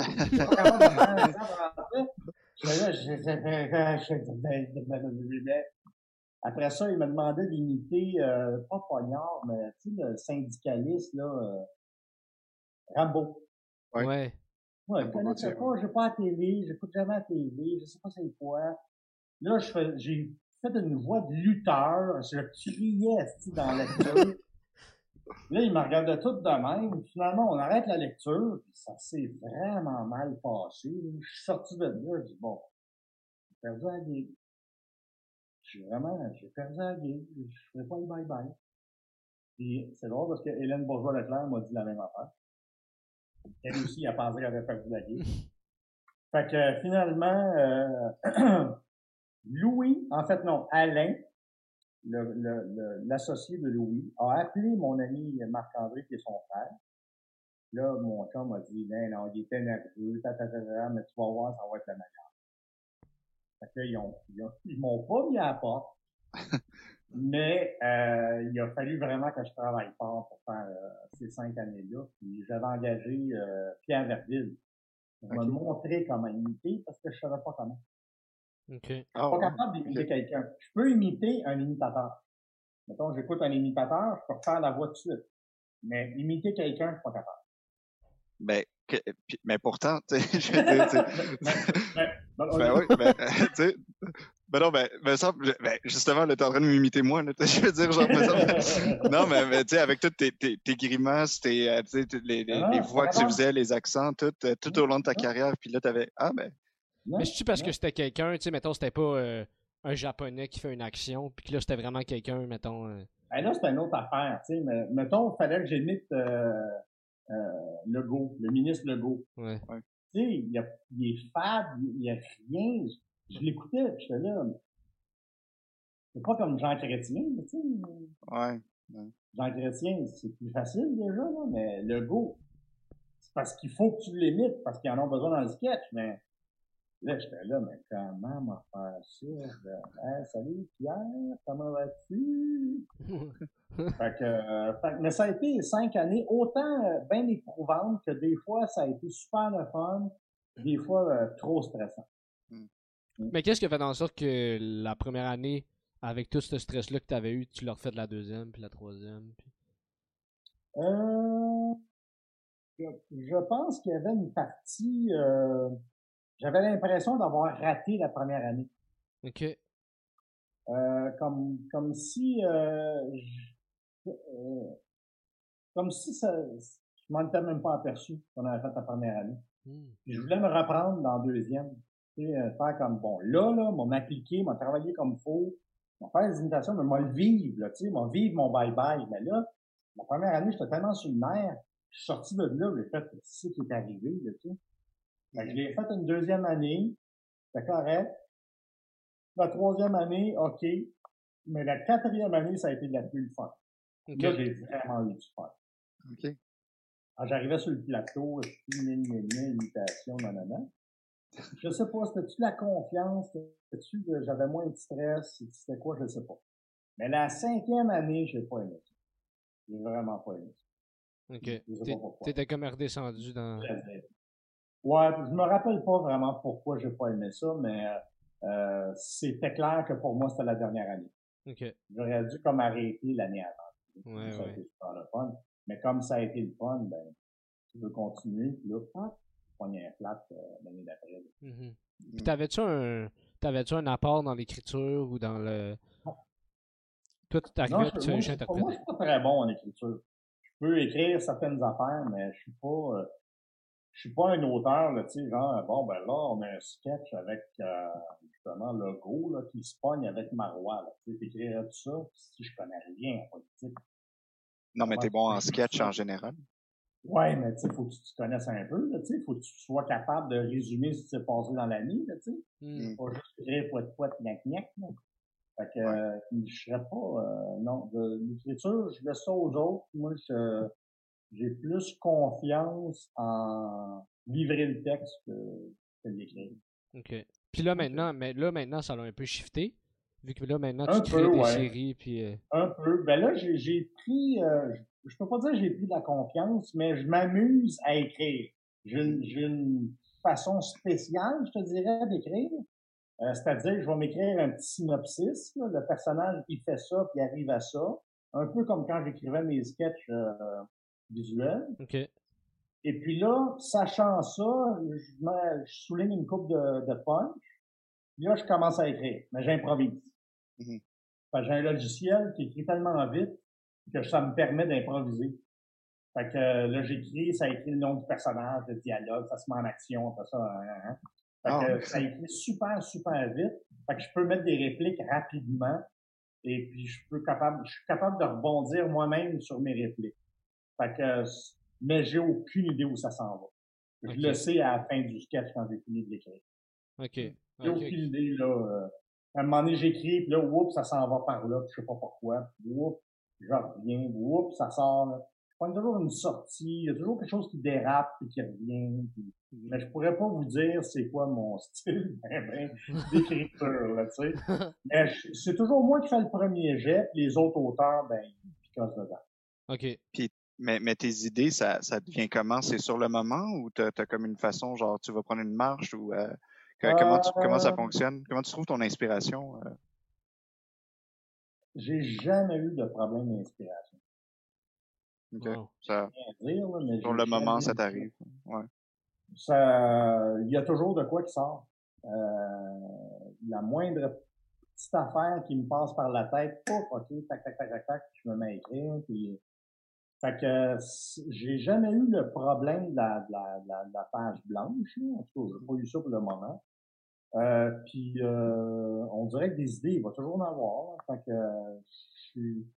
Après ça, il m'a demandé d'imiter, euh, pas Poignard, mais tu sais, le syndicaliste, là, euh, Rambo. Ouais. Ouais, ouais je connaissais pas, j'ai pas à télé, j'écoute jamais à télé, je sais pas c'est quoi. Là, j'ai fait une voix de lutteur, je criais, dans la lecture. Là, il me regardait tout de même. Finalement, on arrête la lecture, puis ça s'est vraiment mal passé. Je suis sorti de là, je dis, bon, j'ai perdu la game. J'ai vraiment, j'ai perdu la game. Je ferai pas le bye-bye. Puis c'est drôle parce que Hélène Bourgeois-Leclerc m'a dit la même affaire. Elle aussi, a pensé qu'elle avait perdu la game. Fait que finalement, euh, [clears throat] Louis, en fait non, Alain, l'associé de Louis a appelé mon ami Marc-André, qui est son frère. Là, mon chum m'a dit, ben non, il était nerveux, ta, ta, ta, mais tu vas voir, ça va être la meilleure. Fait que ils ont, ils, m'ont pas mis à la porte. [laughs] mais euh, il a fallu vraiment que je travaille fort pour faire euh, ces cinq années-là. Puis j'avais engagé euh, Pierre Verville pour me montrer comment imiter parce que je savais pas comment. Okay. Je suis pas ah, capable d'imiter quelqu'un. Je peux imiter un imitateur. Mettons, j'écoute un imitateur, je peux faire la voix de suite. Mais imiter quelqu'un, je suis pas capable. Ben, mais pourtant, tu sais, [laughs] je veux dire, [laughs] ben, oui, ben, [laughs] tu sais, Ben non, ben, ben, ça, ben justement, là, t'es en train de m'imiter moi, là, je veux dire, genre, non, mais, mais tu sais, avec toutes tes, tes, tes grimaces, tes, euh, les, les, ah, les voix que tu faisais, les accents, tout, euh, tout au long de ta carrière, puis là, t'avais, ah, ben. Mais c'est-tu parce que c'était quelqu'un, tu sais, mettons, c'était pas euh, un Japonais qui fait une action, puis que là, c'était vraiment quelqu'un, mettons. Ben là, c'est une autre affaire, tu sais, mais, mettons, il fallait que j'imite euh, Legault, le ministre Legault. Ouais. Tu sais, il, il, est fade, il n'y a rien je l'écoutais, puis j'étais là. C'est pas comme Jean Chrétien, tu sais. Ouais. Jean Chrétien, c'est plus facile déjà, là, mais le go, c'est parce qu'il faut que tu l'imites, parce qu'ils en ont besoin dans le sketch, mais là, j'étais là, mais comment m'en faire ça? Hey, salut Pierre, comment vas-tu? [laughs] fait, que, euh, fait mais ça a été cinq années, autant euh, bien éprouvantes que des fois, ça a été super le fun, des fois euh, trop stressant. Mm. Mais qu'est-ce qui a fait en sorte que la première année, avec tout ce stress-là que tu avais eu, tu l'as refait de la deuxième, puis la troisième? Puis... Euh, je, pense qu'il y avait une partie... Euh, j'avais l'impression d'avoir raté la première année. OK. Euh, comme, comme si... Euh, comme si ça, je m'en étais même pas aperçu qu'on avait fait la première année. Hmm. Je voulais me reprendre dans la deuxième. Euh, faire comme, bon, là, là, m'en appliquer, m'en travailler comme faut, m'en faire des imitations, mais m'en le vivre, là, tu sais, m'en vivre mon bye-bye. Mais là, la première année, j'étais tellement sur le nerf, je suis sorti de là, j'ai fait, ce qui est arrivé, là, tu sais. Fait je l'ai fait une deuxième année, c'est correct. La troisième année, OK. Mais la quatrième année, ça a été de la plus fun. Là, j'ai vraiment eu du fun. OK. j'arrivais sur le plateau, je suis une imitation, non, je sais pas, c'était-tu la confiance, c'était-tu que j'avais moins de stress, c'était quoi, je sais pas. Mais la cinquième année, j'ai pas aimé ça. J'ai vraiment pas aimé ça. Ok. T'étais comme redescendu dans... Ouais, je me rappelle pas vraiment pourquoi j'ai pas aimé ça, mais euh, c'était clair que pour moi, c'était la dernière année. Ok. J'aurais dû comme arrêter l'année avant. Ouais, ça ouais. super le fun. Mais comme ça a été le fun, ben, tu veux continuer, puis là, un flat euh, l'année d'après. Mm-hmm. Puis t'avais-tu un, t'avais-tu un apport dans l'écriture ou dans le. Toi, tu t'arrivais et tu Moi, je suis pas très bon en écriture. Je peux écrire certaines affaires, mais je suis pas. Euh, je suis pas un auteur, là, tu sais, genre, bon, ben là, on a un sketch avec, euh, justement, le go, là, qui se pogne avec Marois, là. Tu sais, t'écrirais tout ça, si je connais rien en politique? Non, mais t'es bon en sketch en [laughs] général. Ouais, mais tu sais, faut que tu te connaisses un peu, tu sais, faut que tu sois capable de résumer ce qui s'est passé dans la nuit, tu sais. Mm. Pas juste écrire poète poète gnac gnac, Fait que, euh, je serais pas, euh, non, de l'écriture, je laisse ça aux autres. Moi, je, j'ai plus confiance en livrer le texte que, que l'écrire. OK. Puis là, maintenant, mais là, maintenant, ça l'a un peu shifté. Vu que là, maintenant, tu crées des séries, puis... Euh, un peu. Ben là, j'ai, pris, euh, je peux pas dire que j'ai pris de la confiance, mais je m'amuse à écrire. J'ai une, façon spéciale, je te dirais, d'écrire. Euh, c'est-à-dire, je vais m'écrire un petit synopsis. le personnage, il fait ça, puis il arrive à ça. Un peu comme quand j'écrivais mes sketchs euh, visuels. Et puis là, sachant ça, je, souligne une coupe de, de punch. Puis là, je commence à écrire, mais j'improvise. Mm-hmm. J'ai un logiciel qui écrit tellement vite que ça me permet d'improviser. Fait que là, j'écris, ça écrit le nom du personnage, le dialogue, ça se met en action, tout ça. Hein, hein, hein. Fait ah, que ça écrit super, super vite. Fait que je peux mettre des répliques rapidement. Et puis, je peux capable, je suis capable de rebondir moi-même sur mes répliques. Fait que, mais j'ai aucune idée où ça s'en va. Je le sais à la fin du sketch quand j'ai fini de l'écrire. OK. J'ai aucune idée, là. Euh, à un moment donné, j'écris, puis là, oups, ça s'en va par là, je sais pas pourquoi. Oups, je reviens, oups, ça sort. Je prends toujours une sortie, il y a toujours quelque chose qui dérape et qui revient. Mais je pourrais pas vous dire c'est quoi mon [laughs] style ben, ben, d'écriture, là, tu sais. [laughs] Mais c'est toujours moi qui fais le premier jet, puis les autres auteurs, ben, ils picossent dedans. OK. Puis, mais, mais tes idées, ça, ça devient comment? C'est sur le moment ou t'as as comme une façon, genre, tu vas prendre une marche ou euh, comment, tu, comment ça euh, fonctionne? Comment tu trouves ton inspiration? Euh? J'ai jamais eu de problème d'inspiration. OK. Ça, dire, là, sur le moment, ça t'arrive. Ouais. Ça, il y a toujours de quoi qui sort. Euh, la moindre petite affaire qui me passe par la tête, oh, ok, tac, tac, tac, tac, tac, je me mets à écrire, puis fait que j'ai jamais eu le problème de la, de la, de la, page blanche. En tout cas, j'ai pas eu ça pour le moment. Euh, puis euh, on dirait que des idées, il va toujours en avoir. Fait que je suis.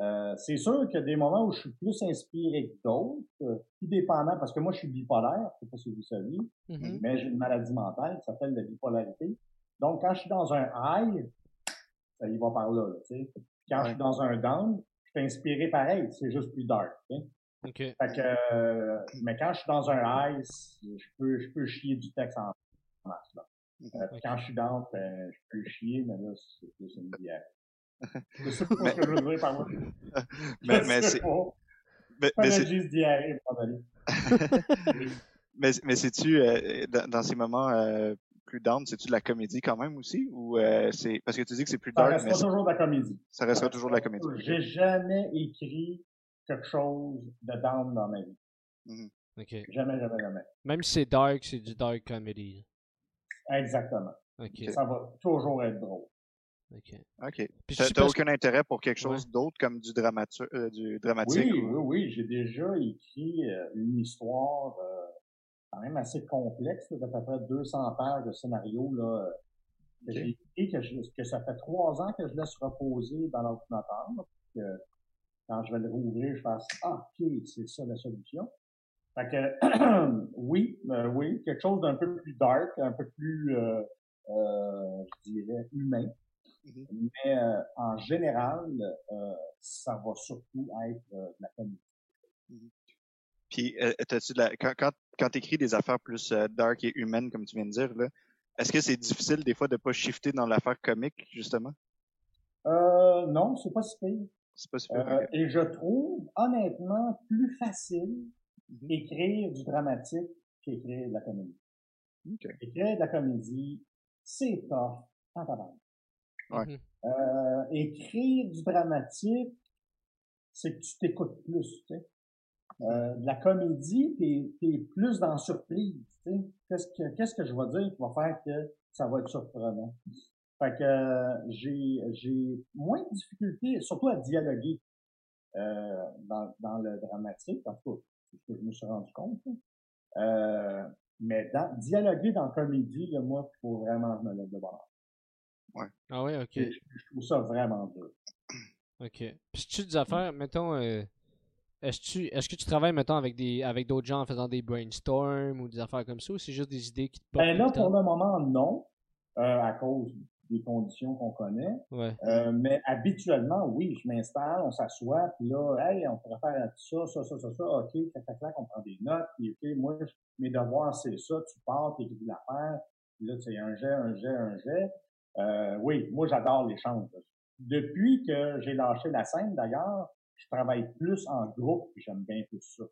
Euh, c'est sûr qu'il y a des moments où je suis plus inspiré que d'autres, tout dépendant, parce que moi je suis bipolaire, je sais pas si vous savez, mm-hmm. mais j'ai une maladie mentale qui s'appelle la bipolarité. Donc quand je suis dans un high, ça y va par là, là tu sais. Quand je suis dans un down, suis inspiré pareil, c'est juste plus dark. OK. Fait que, euh, mais quand je suis dans un ice, je peux, je peux chier du texte en masse. Là. Euh, quand je suis dans, ben, je peux chier, mais là, c'est plus une bière. Je sais pas ce que je veux dire par là. [laughs] mais, mais c'est. Mais, mais c'est juste diarrhée, [laughs] mais, mais c'est-tu, euh, dans, dans, ces moments euh, plus down, c'est-tu de la comédie quand même aussi? Ou euh, c'est parce que tu dis que c'est plus dark. Ça restera toujours de la comédie. Ça restera toujours de la comédie. J'ai jamais écrit quelque chose de down dans ma vie. Mm Jamais, jamais, jamais. Même si c'est dark, c'est du dark comedy. Exactement. Ça va toujours être drôle. OK. OK. T'as aucun intérêt pour quelque chose d'autre comme du, euh, du dramatique? Oui, oui, oui. J'ai déjà écrit euh, une histoire quand même assez complexe, d'à peu près 200 pages de scénario là, que j'ai écrit, que, que, ça fait trois ans que je laisse reposer dans l'ordinateur, que quand je vais le rouvrir, je fasse Ah, ok, c'est ça la solution. Fait que [clears throat] oui, euh, oui, quelque chose d'un peu plus dark, un peu plus euh, euh, je dirais humain. Mm-hmm. Mais euh, en général, euh, ça va surtout être de la famille. Puis, euh, de la, quand, quand, quand tu écris des affaires plus euh, dark et humaines, comme tu viens de dire, là, est-ce que c'est difficile des fois de pas shifter dans l'affaire comique, justement? Euh, non, c'est pas si pire. C'est pas si pire. Euh, et je trouve, honnêtement, plus facile mm-hmm. écrire du dramatique qu'écrire de la comédie. Okay. Écrire de la comédie, c'est tough en tabac. Ouais. Euh, écrire du dramatique, c'est que tu t'écoutes plus, tu sais. Euh, de la comédie, t'es es plus dans surprise. Qu'est-ce que qu'est-ce que je vais dire qui va faire que ça va être surprenant? Fait que euh, j'ai j'ai moins de difficultés, surtout à dialoguer euh, dans, dans le dramatique. En tout cas, c'est ce que je me suis rendu compte. Euh, mais dans, dialoguer dans la comédie, là, moi, il faut vraiment que je me lève de bonheur. Ouais. Ah ouais, ok. Je, je trouve ça vraiment dur. Ok. Puis tu des affaires, mettons, euh, est-ce, est-ce que tu travailles, mettons, avec des avec d'autres gens en faisant des brainstorms ou des affaires comme ça, ou c'est juste des idées qui te Ben là, pour le moment, non, euh, à cause des conditions qu'on connaît. Ouais. Euh, mais habituellement, oui, je m'installe, on s'assoit, puis là, hey, on pourrait faire ça, ça, ça, ça, ça, ok, tac, tac, tac, on prend des notes, puis ok, moi, mes devoirs, c'est ça, tu pars, tu écris l'affaire, puis là, c'est un jet, un jet, un jet. Euh, oui, moi, j'adore l'échange. Depuis que j'ai lâché la scène, d'ailleurs, je travaille plus en groupe, j'aime bien tout ça.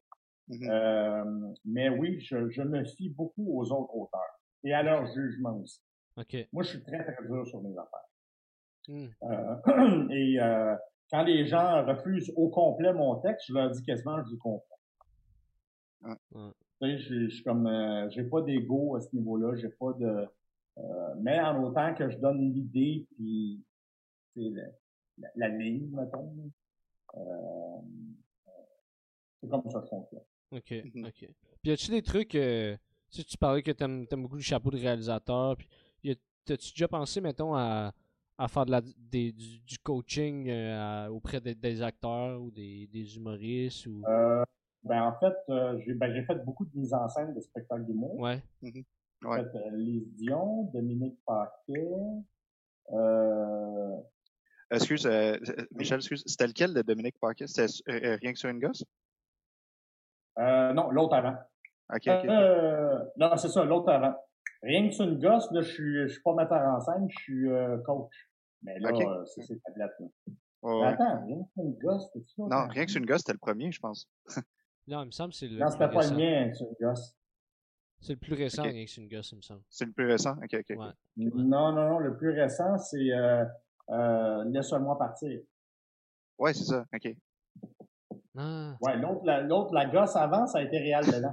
Mm-hmm. euh, mais oui, je, je, me fie beaucoup aux autres auteurs et à leur jugement aussi. Okay. Moi, je suis très, très dur sur mes affaires. Mm. Euh, [clears throat] et euh, quand les gens refusent au complet mon texte, je leur dis quasiment je vous comprends. Mm. Tu sais, je, suis comme, euh, j'ai pas d'ego à ce niveau-là, j'ai pas de, euh, mais en autant que je donne l'idée puis, la, la, la ligne, mettons. Euh, c'est comme ça que ça fonctionne. OK, mhm. OK. Puis, y a-tu des trucs, euh, tu, tu parlais que t'aimes aimes beaucoup le chapeau de réalisateur, puis t'as-tu déjà pensé, mettons, à, à faire de la, des, du, coaching euh, auprès des acteurs ou des, des humoristes ou... Euh, ben en fait, j'ai ben, fait beaucoup de mise en scène de spectacles d'humour. Ouais. Mhm. ouais. En fait, Lise Dion, Dominique Paquet, euh, Excuse, euh, Michel, excuse, c'était lequel de Dominique Parker? C'était euh, Rien que sur une gosse? Euh, non, l'autre avant. OK, OK. Euh, non, c'est ça, l'autre avant. Rien que sur une gosse, là, je suis, je suis pas metteur en scène, je suis euh, coach. Mais là, okay. euh, c'est ces tablettes-là. Oh, attends, rien que sur une gosse, c'est ça? Non, rien que sur une gosse, c'était le premier, je pense. [laughs] non, il me semble que c'est le. Non, c'était pas le mien, rien que sur une gosse. C'est le plus récent, okay. rien que sur une gosse, il me semble. C'est le plus récent? OK, OK. Ouais. Non, non, non, le plus récent, c'est euh, euh, laisse-moi partir. Ouais, c'est ça. OK. Ah. Ouais, l'autre, la, l'autre, la gosse avant, ça a été Réal Bélan.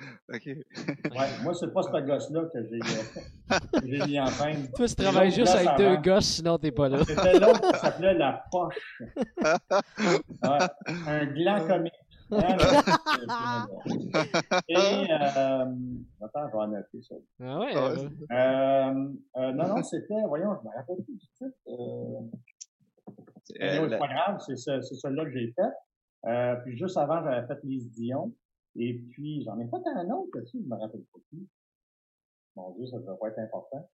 [laughs] OK. ouais, moi, c'est pas ce gosse-là que j'ai mis en scène. Toi, tu travailles juste avec deux gosses, sinon t'es pas là. C'était l'autre qui s'appelait La Poche. [laughs] Ouais, un gland comique. [laughs] Et, euh, attends, je vais en noter ça. Ah ouais? Ah euh, euh, non, non, c'était, voyons, je me rappelle plus du titre. Euh, c'est pas grave, c'est celui-là que j'ai fait. Euh, puis juste avant, j'avais fait Lise Dion. Et puis, j'en ai fait un autre aussi, je me rappelle pas plus. Mon Dieu, ça doit pas être important.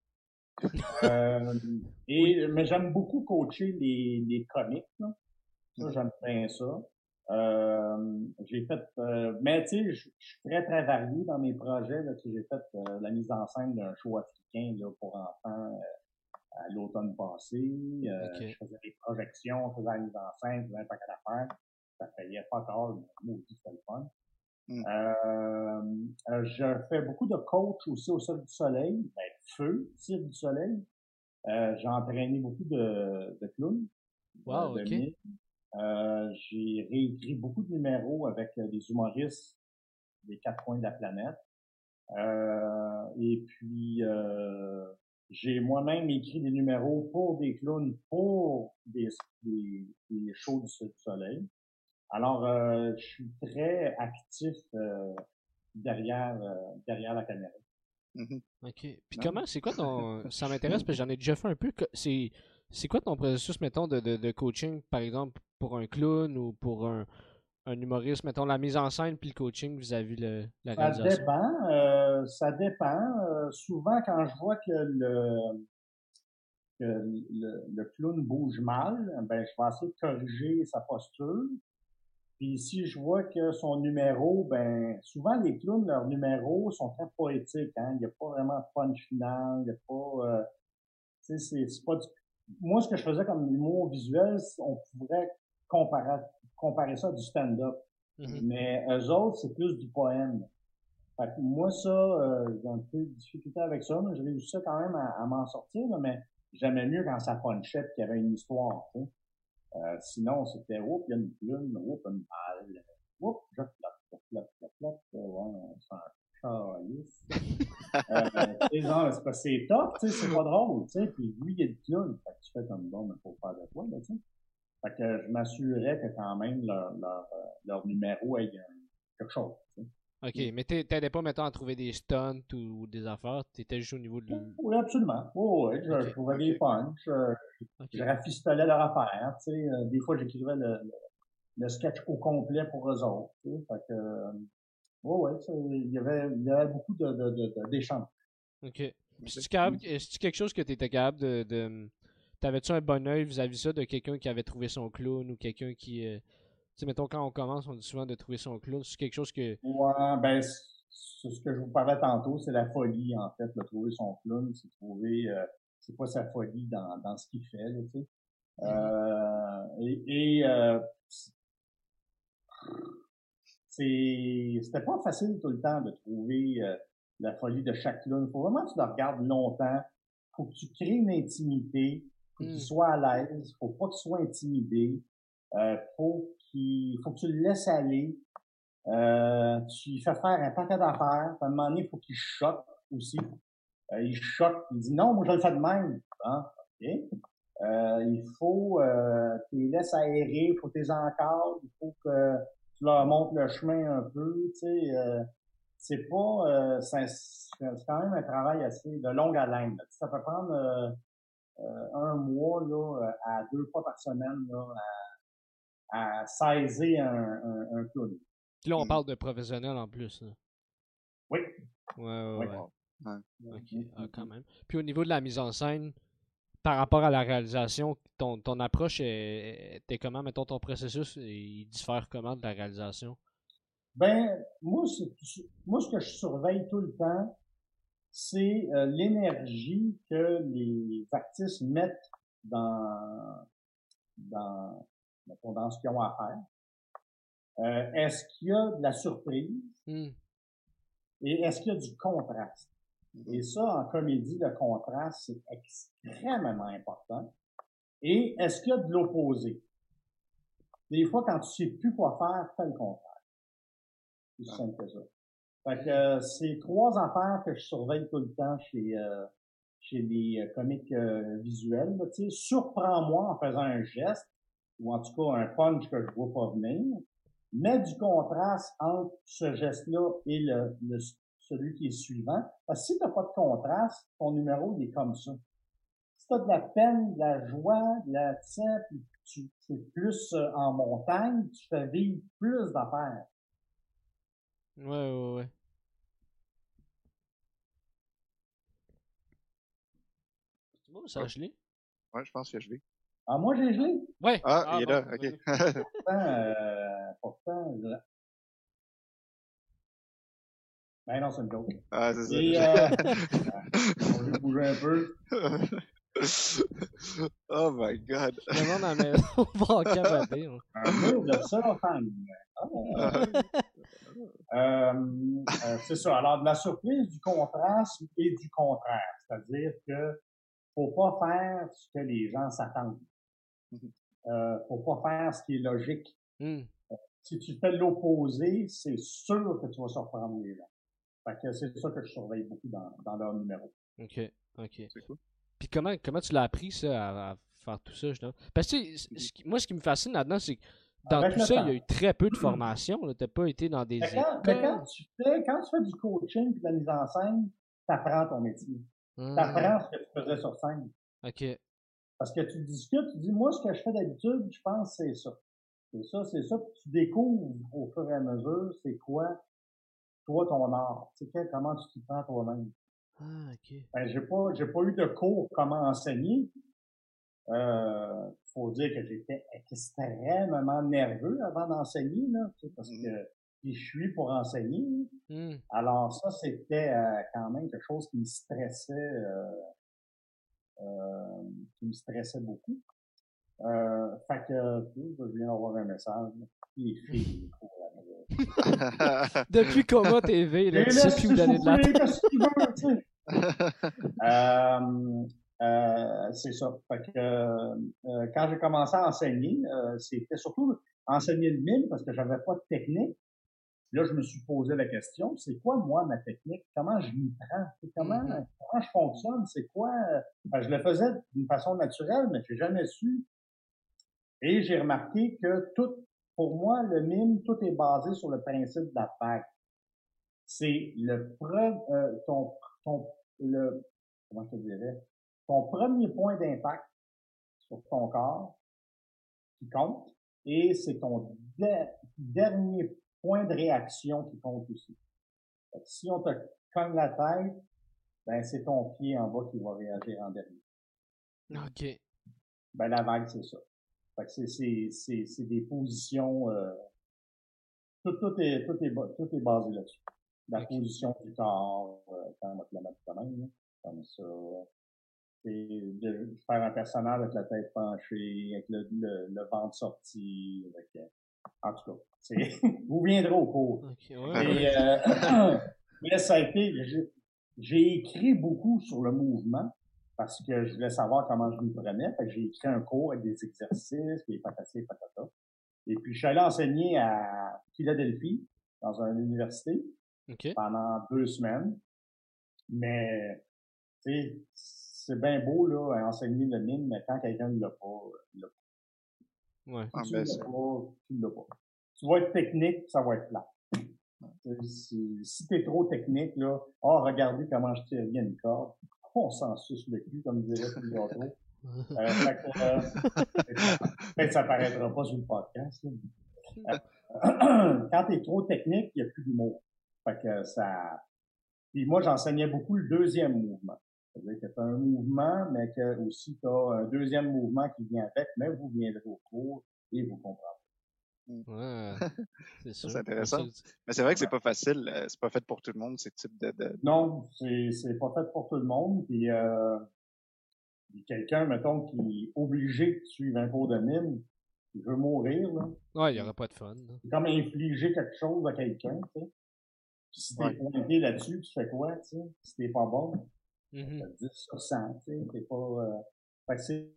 [laughs] euh, et, mais j'aime beaucoup coacher les, les comiques. Là. Ça, j'aime bien ça. Euh, j'ai fait, euh, mais tu sais, je suis très très varié dans mes projets. Là, j'ai fait euh, la mise en scène d'un show africain là, pour enfants à l'automne passé. Je faisais des projections, je faisais la mise en scène, je faisais un paquet d'affaires. Ça payait pas tard, mais maudit, c'était le fun. Mm. je fais beaucoup de coach aussi au Cirque du Soleil, ben, feu, Cirque du Soleil. j'ai entraîné beaucoup de, de clowns. Wow, ok. Euh, j'ai réécrit beaucoup de numéros avec euh, des humoristes des quatre coins de la planète. Euh, et puis, euh, j'ai moi-même écrit des numéros pour des clowns, pour des, des, des shows du Soleil. Alors, je suis très actif derrière, derrière la caméra. Mm-hmm. OK. Puis comment, c'est quoi ton... [laughs] Ça m'intéresse parce que j'en ai déjà fait un peu. C'est c'est quoi ton processus, mettons, de, de, de, coaching, par exemple, pour un clown ou pour un, un humoriste, mettons, la mise en scène puis le coaching vis-à-vis de la réalisation? Ça dépend. Euh, ça dépend. Euh, souvent, quand je vois que le, que le, le, clown bouge mal, ben, je vais essayer de corriger sa posture. Puis si je vois que son numéro, ben souvent les clowns, leurs numéros sont très poétiques. Hein? Il n'y a pas vraiment de punch final, il n'y a pas... Euh, c'est, c'est pas du moi, ce que je faisais comme humour visuel, on pourrait comparer, comparer ça à du stand-up. Mm-hmm. Mais eux autres, c'est plus du poème. Fait que moi, ça, euh, j'ai un peu de difficulté avec ça, mais je réussi quand même à, m'en sortir, mais j'aimais mieux quand ça punchait qu'il y avait une histoire. Euh, sinon, c'était oups, il y a une plume, oups, une balle, oups, je flotte, je flotte, je flotte, ouais, on s'en calice. euh, sais, c'est pas c'est top, tu sais, c'est pas drôle, tu sais, puis lui, il est clown, fait que tu fais comme bon, mais faut faire de toi, tu sais. Fait que je m'assurais que quand même leur, leur, leur numéro ait quelque chose, tu sais. OK, mais t'aidais pas, mettons, à trouver des stunts ou des affaires, t'étais juste au niveau de... Oui, absolument. oui, je, trouvais des punchs, je, je rafistolais leur affaire, tu sais. Euh, des fois, j'écrivais le, le, sketch au complet pour eux autres, tu sais. Fait que oui, oui, il y avait, il y avait beaucoup d'échanges. De, de, OK. Est-ce quelque chose que tu étais capable de. de T'avais-tu un bon œil vis-à-vis ça de quelqu'un qui avait trouvé son clown ou quelqu'un qui. Euh, tu sais, mettons, quand on commence, on dit souvent de trouver son clown. C'est quelque chose que. Ouais, ben, c'est ce que je vous parlais tantôt, c'est la folie, en fait, de trouver son clown. C'est trouver. Euh, c'est pas sa folie dans, dans ce qu'il fait, là, tu sais. Mm-hmm. Euh, et. et euh, c'était pas facile tout le temps de trouver euh, la folie de chaque clown. Faut vraiment que tu le regardes longtemps. Faut que tu crées une intimité. Faut qu'il hmm. soit à l'aise. Faut pas qu'il soit intimidé. Euh, faut qu'il, faut que tu le laisses aller. Euh, tu lui fais faire un paquet d'affaires. À un moment donné, il faut qu'il choque aussi. Euh, il choque. Il dit non, moi je le fais de même. Hein? OK. il faut euh, tu les laisses aérer, faut tes encadres, il faut que tu leur montres le chemin un peu, tu sais. Euh, c'est pas, euh, c'est quand même un travail assez de longue haleine. Ça peut prendre euh, un mois là, à deux fois par semaine là, à, à saisir un, un, un clown. Puis là, on parle de professionnels en plus. Oui. Ouais, ouais, ouais. ouais. Ok, ah, quand même. Puis au niveau de la mise en scène, par rapport à la réalisation, ton, ton approche était comment? Mettons, ton processus, il diffère comment de la réalisation? Ben, moi, moi, ce que je surveille tout le temps, c'est euh, l'énergie que les artistes mettent dans, dans, dans ce qu'ils ont à faire. Euh, est-ce qu'il y a de la surprise? Hmm. Et est-ce qu'il y a du contraste? Et ça, en comédie, le contraste, c'est extrêmement important. Et est-ce qu'il y a de l'opposé? Des fois, quand tu sais plus quoi faire, fais le contraire. C'est simple que ça. Fait que euh, c'est trois affaires que je surveille tout le temps chez euh, chez les euh, comiques visuels. Tu sais, surprends-moi en faisant un geste ou en tout cas un punch que je vois pas venir. Mets du contraste entre ce geste-là et le, celui qui est suivant. Parce que si t'as pas de contraste, ton numéro il est comme ça. Si t'as de la peine, de la joie, de la tu es plus en montagne, tu fais vivre plus d'affaires. Ouais, ouais, ouais. C'est bon, ça a gelé? Ouais, je pense qu'il a gelé. Ah, moi, j'ai gelé? Ouais. Ah, il est là, [laughs] ok. pourtant, euh, pourtant, je... Ben non, c'est une joke. Ah, c'est ça. Et, euh, [laughs] on va bouger un peu. [laughs] oh my god. Monde à la maison va en [laughs] cabader. Un mur de cellophane. Oh. Euh, euh, c'est ça. Alors, de la surprise, du contraste et du contraire. C'est-à-dire que faut pas faire ce que les gens s'attendent. Euh, faut pas faire ce qui est logique. Mm. Si tu fais l'opposé, c'est sûr que tu vas surprendre les gens. Fait que c'est ça que je surveille beaucoup dans, dans leur numéro. OK, OK. Puis comment, comment tu l'as appris, ça, à, faire tout ça, justement? Parce que, moi, ce qui me fascine là-dedans, c'est que dans tout ça, il y a eu très peu de formation. Tu n'as pas été dans des quand, quand, tu fais, quand tu fais du coaching et de la mise en scène, tu apprends ton métier. Tu mmh. apprends ce que tu faisais sur scène. OK. Parce que tu discutes, tu dis, moi, ce que je fais d'habitude, je pense c'est ça. C'est ça, c'est ça. Puis tu découvres au fur et à mesure, c'est quoi, toi, ton art. Tu sais, comment tu t'y prends toi-même. Ah, OK. Ben, j'ai pas, j'ai pas eu de cours comment enseigner. Euh, faut dire que j'étais extrêmement nerveux avant d'enseigner, là, parce mmh. que je suis pour enseigner. Mmh. Alors ça, c'était euh, quand même quelque chose qui me stressait, euh, euh, qui me stressait beaucoup. Euh, fait que, je viens d'avoir un message. Les filles, [laughs] [laughs] Depuis comment TV, là, tu sais plus où donner de [laughs] euh, euh, c'est ça. Fait que, euh, quand j'ai commencé à enseigner, c'était surtout enseigner le mime parce que j'avais pas de technique. Là, je me suis posé la question, c'est quoi moi ma technique? Comment je m'y prends? Comment, mm-hmm. comment je fonctionne? C'est quoi? Ben, je le faisais d'une façon naturelle, mais j'ai jamais su. Et j'ai remarqué que tout, pour moi, le mime, tout est basé sur le principe de la vague. C'est le preuve, ton, ton, le, comment je te dirais? ton premier point d'impact sur ton corps qui compte et c'est ton dernier point de réaction qui compte aussi. si on te cogne la tête, ben c'est ton pied en bas qui va réagir en dernier. OK. Ben la vague, c'est ça. Fait que c'est, c'est, c'est, des positions euh, tout, tout, est, tout, est, tout est basé là-dessus. La position du corps, euh, quand on va te la mettre quand même, comme ça, c'est de faire un personnage avec la tête penchée, avec le, le, ventre sorti, avec, euh, en tout cas, c'est, [laughs] vous viendrez au cours. Et, euh, [coughs] mais ça a été, j'ai écrit beaucoup sur le mouvement parce que je voulais savoir comment je me prenais. Fait que j'ai écrit un cours avec des exercices, des patatas, patata. Et puis, je suis allé enseigner à Philadelphie, dans une université, pendant deux semaines. Mais, tu sais, c'est bien beau, là, à enseigner le mime, mais quand quelqu'un ne l'a pas, il l'a pas. Ouais. Si tu ne l'as pas, tu l'as pas. Tu vas être technique, ça va être plat. Si, si tu es trop technique, là, ah, regardez comment je tire bien une corde, on s'en suce le cul, comme dirait le gâteau. Euh, fait que, euh, [laughs] ça paraîtra pas sur le podcast. Euh, [clears throat] quand tu es trop technique, il n'y a plus d'humour. Fait que ça. Puis moi, j'enseignais beaucoup le deuxième mouvement. C'est-à-dire que tu as un mouvement, mais que aussi tu as un deuxième mouvement qui vient avec, mais vous viendrez au cours et vous comprendrez. Ouais, c'est C'est intéressant. Mais c'est vrai que c'est pas facile, euh, c'est pas fait pour tout le monde, ce type de. de... Non, c'est pas fait pour tout le monde. Puis euh, quelqu'un, mettons, qui est obligé de suivre un cours de mime, il veut mourir, là. Ouais, il n'y aura pas de fun. C'est comme infliger quelque chose à quelqu'un, tu sais. Puis si t'es pointé là-dessus, tu fais quoi, tu sais? Si t'es pas bon? Mm 10 sur 100, tu sais, c'est pas... Euh... Fait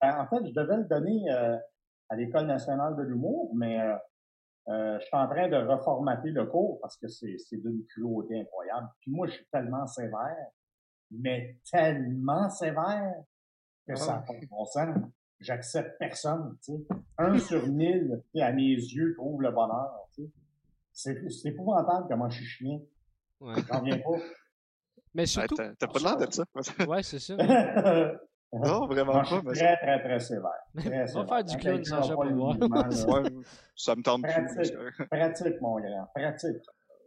ben, en fait, je devais le donner euh, à l'École nationale de l'humour, mais euh, Euh, je suis en train de reformater le cours parce que c'est, c'est d'une cruauté incroyable. Puis moi, je suis tellement sévère, mais tellement sévère que ça n'a pas de bon sens. J'accepte personne, tu sais. Un sur mille, à mes yeux, trouve le bonheur, tu sais. C'est, c'est épouvantable comment je suis chien. Ouais. J'en viens pas. Mais surtout... t'as, pas l'air de ça. ouais, c'est ça. [laughs] Non, vraiment pas. Mais très, très, très sévère. [laughs] Très On va faire du clown sans pour voir. ouais, ça me tente pratique, plus. [laughs] Pratique, mon grand. Pratique.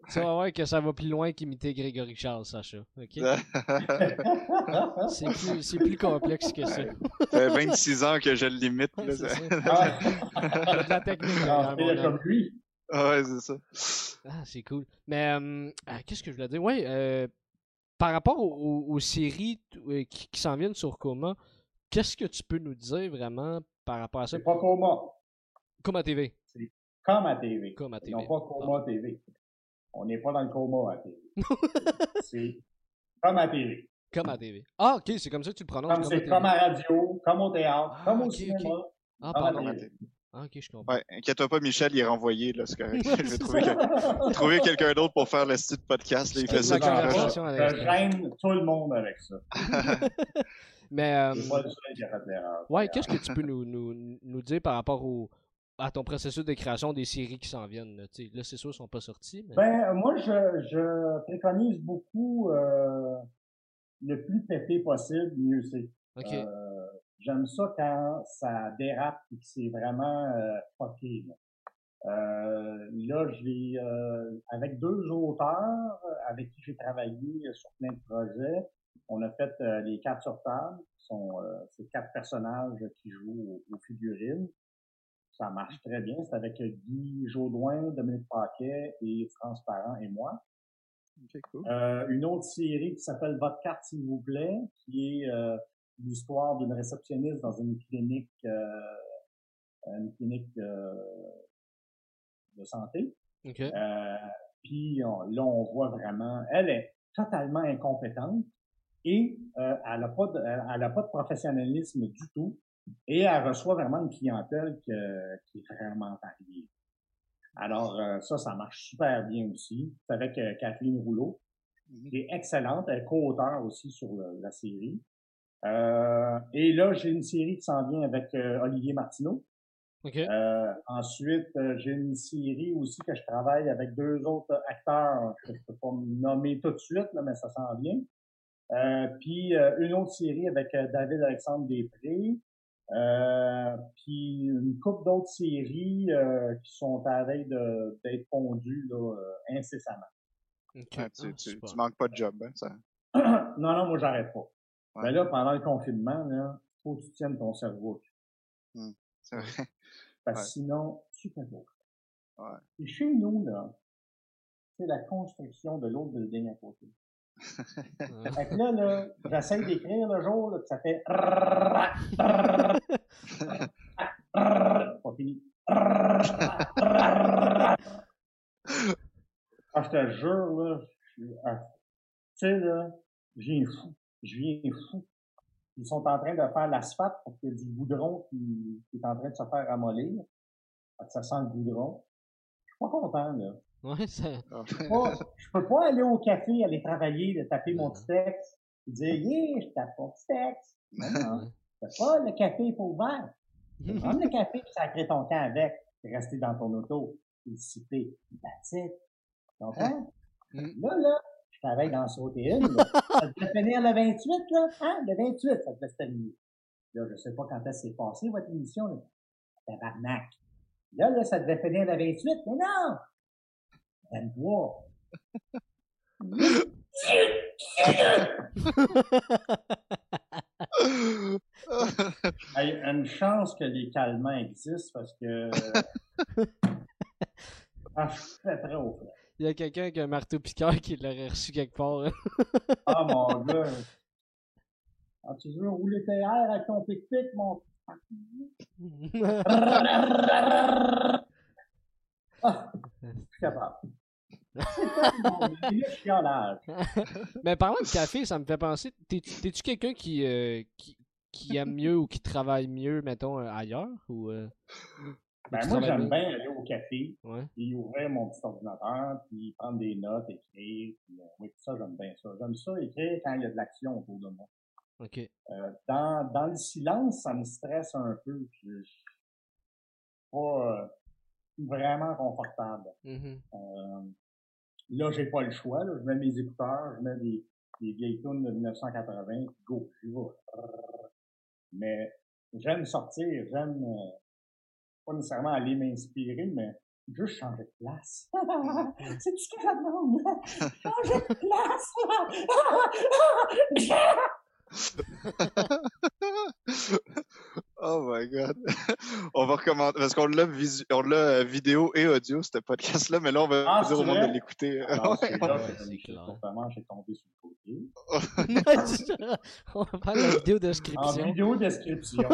Tu vas voir que ça va plus loin qu'imiter Grégory Charles, Sacha. OK? [laughs] c'est, plus, plus, complexe que ça. Ça fait 26 ans que je le limite. Là, c'est ça. de la technique. Ah, comme lui. Ah ouais, c'est ça. Ah, c'est cool. Mais euh, ah, qu'est-ce que je voulais dire? Ouais, euh, par rapport aux, séries euh, qui, s'en viennent sur Coma, qu'est-ce que tu peux nous dire vraiment par rapport à ça? C'est pas Coma. Coma TV. C'est Coma TV. Coma TV. Non pas Coma TV. On n'est pas dans le coma à TV. [laughs] c'est Coma TV. Coma TV. Ah, ok, c'est comme ça que tu le prononces. Comme c'est comme à radio, comme au théâtre, ah, comme au cinéma. Ah, pardon. Ah, ok, je comprends. Ouais, inquiète-toi pas, Michel, il est renvoyé, là, c'est correct. [laughs] je vais trouver, [laughs] trouver quelqu'un d'autre pour faire le style podcast, là, il fait ça Je gêne tout le monde avec ça. [laughs] Mais, euh, ouais, qu'est-ce que tu peux nous, nous, nous dire par rapport au, à ton processus de création des séries qui s'en viennent? Là, là c'est sûr, ils sont pas sortis. Mais... Ben, moi, je, je préconise beaucoup euh, le plus pété possible, mieux c'est. OK. Euh, J'aime ça quand ça dérape et que c'est vraiment euh, fucké. Là, euh, là j'ai euh, avec deux auteurs avec qui j'ai travaillé sur plein de projets, on a fait euh, les quatre sur table. sont ces quatre personnages qui jouent aux, figurines. Ça marche très bien. C'est avec Guy Jaudoin, Dominique Paquet et France Parent et moi. cool. une autre série qui s'appelle Votre carte, s'il vous plaît, qui est l'histoire d'une réceptionniste dans une clinique, euh, une clinique euh, de santé. Euh, puis là, on voit vraiment, elle est totalement incompétente et euh, elle n'a pas, de, elle a pas de professionnalisme du tout et elle reçoit vraiment une clientèle que, qui est vraiment variée. Alors ça, ça marche super bien aussi. C'est avec Kathleen Rouleau, mm-hmm. qui est excellente. Elle est co-auteur aussi sur la série. Euh, et là, j'ai une série qui s'en vient avec euh, Olivier Martineau. Euh, ensuite, j'ai une série aussi que je travaille avec deux autres acteurs. Je ne peux pas me nommer tout de suite, là, mais ça s'en vient. puis une autre série avec David Alexandre Després. puis une couple d'autres séries qui sont à veille d'être pondues là, incessamment. tu, ah, tu, manques pas de job, hein, ça? [clears throat] non, non, moi j'arrête pas. Mais là, pendant le confinement, là, faut que tu tiennes ton cerveau. Mmh, c'est vrai. [laughs] Parce que sinon, tu peux pas. Ouais. Et chez nous, là, c'est la construction de l'autre building à côté. [laughs] fait que là, là j'essaie d'écrire le jour, là, ça fait [laughs] pas fini. Ah, je te jure, là, tu sais, là, j'ai un fou je viens fou. Ils sont en train de faire l'asphalte parce qu'il y a du goudron qui, est en train de se faire amollir. Ça sent le goudron. Je suis pas content, là. Ouais, ça... je, peux pas, je peux pas aller au café, aller travailler, de taper mon petit texte, et dire, yeah, je tape mon petit texte. Non, c'est pas le café pour ouvert. [laughs] Prendre le café et sacrer ton temps avec, et rester dans ton auto, et siffler. That's it. Tu comprends? Mm. Là, là, travaille dans sauter [laughs] une. ça devait finir le 28, là. Hein? Le 28, ça devait se terminer. Là, je sais pas quand est-ce s'est passé, votre émission, là. Tabarnak. Là, là, ça devait finir le 28, mais non! 23. hey, une chance que les calmants existent parce que ah, je suis très très au frais. Il y a quelqu'un avec un marteau piqueur qui l'aurait reçu quelque part. Hein. ah, mon gars. Ah, tu veux rouler tes airs avec ton pic-pic, mon... ah, je suis [laughs] capable. Mais parlant de café, ça me fait penser. T'es-tu quelqu'un qui, euh, qui, qui, aime mieux ou qui travaille mieux, mettons, euh, ailleurs ou euh? Ben, moi, j'aime bien aller au café, et ouvrir mon petit ordinateur, puis prendre des notes, écrire. Puis, euh, oui, ça, j'aime bien ça. J'aime ça, écrire quand il y a de l'action autour de moi. OK. Euh, dans, dans le silence, ça me stresse un peu. Je, suis pas euh, vraiment confortable. Mm-hmm. euh, là, j'ai pas le choix. Là. Je mets mes écouteurs, je mets des, des vieilles tunes de 1980, go, je vais. Mais j'aime sortir, j'aime euh, pas nécessairement aller m'inspirer, mais juste changer de place. [laughs] C'est tout ce que je demande. [laughs] changer de place. [laughs] Oh my god. on va recommencer parce qu'on l'a visu... on l'a vidéo et audio ce podcast là mais là on va ah, dire au monde de l'écouter. Ah, j'ai tombé sur le. [laughs] on va faire la vidéo description. En vidéo description. [laughs]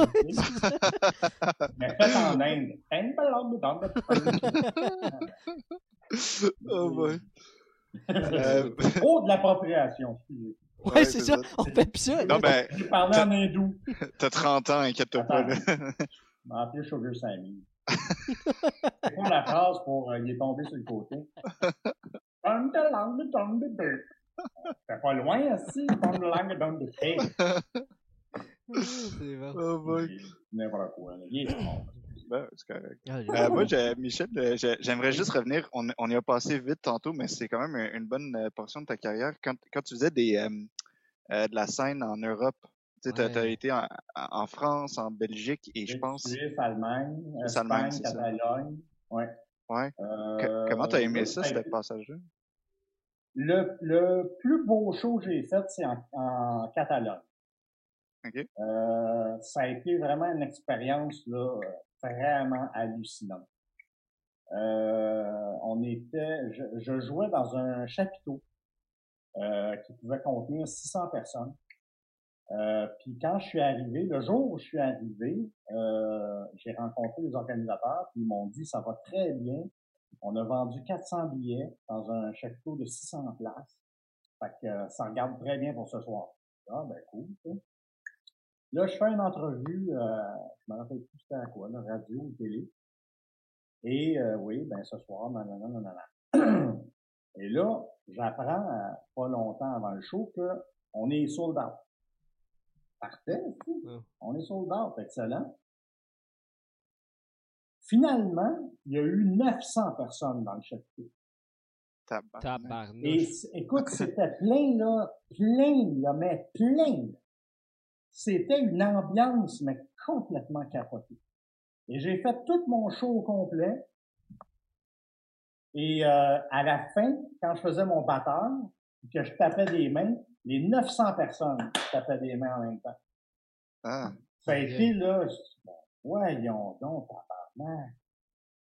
mais fait en Inde. [laughs] oh boy. Euh... Oh, de l'appropriation, excusez. Ouais, c'est ça. On fait plus ça. Non, ben. J'ai parlé en hindou. T'as 30 ans, inquiète-toi pas, là. Je m'en appelé Sugar Sammy. c'est quoi la phrase pour euh, il est tombé sur le côté? [laughs] T'es pas loin, aussi. Langue dans le [laughs] C'est vrai. Oh boy. N'importe quoi. Il est mort. Ben, c'est correct. Ah, euh, moi, Michel, euh, j'aimerais juste revenir. On, on, y a passé vite tantôt, mais c'est quand même une bonne euh, portion de ta carrière. Quand, quand tu faisais des, euh, de la scène en Europe, tu ouais. as, été en, en, France, en Belgique et je pense. Suisse, Allemagne, Espagne, Catalogne. Ouais. Ouais. comment tu as aimé ça, ce passage-là? Le, le plus beau show que j'ai fait, c'est en, en Catalogne. Okay. Euh, ça a été vraiment une expérience là, vraiment hallucinant. Euh, on était, je, je, jouais dans un chapiteau euh, qui pouvait contenir 600 personnes. Euh, puis quand je suis arrivé, le jour où je suis arrivé, euh, j'ai rencontré les organisateurs, puis ils m'ont dit ça va très bien. On a vendu 400 billets dans un chapiteau de 600 places. Fait que ça regarde très bien pour ce soir. Ah ben cool. Là, je fais une entrevue, euh, je me rappelle plus c'était à quoi, là, radio ou télé. Et euh, oui, ben ce soir, nanana, nanana. [clears throat] Et là, j'apprends euh, pas longtemps avant le show que on est sold out. Parfait, on est sold out, excellent. Finalement, il y a eu 900 personnes dans le. Tabarnak. Et écoute, c'était plein là, plein là, mais plein. C'était une ambiance, mais complètement capotée. Et j'ai fait tout mon show au complet. Et euh, à la fin, quand je faisais mon batteur, que je tapais des mains, les 900 personnes tapaient des mains en même temps. Ah. Ça a été là, voyons donc, tabarnak.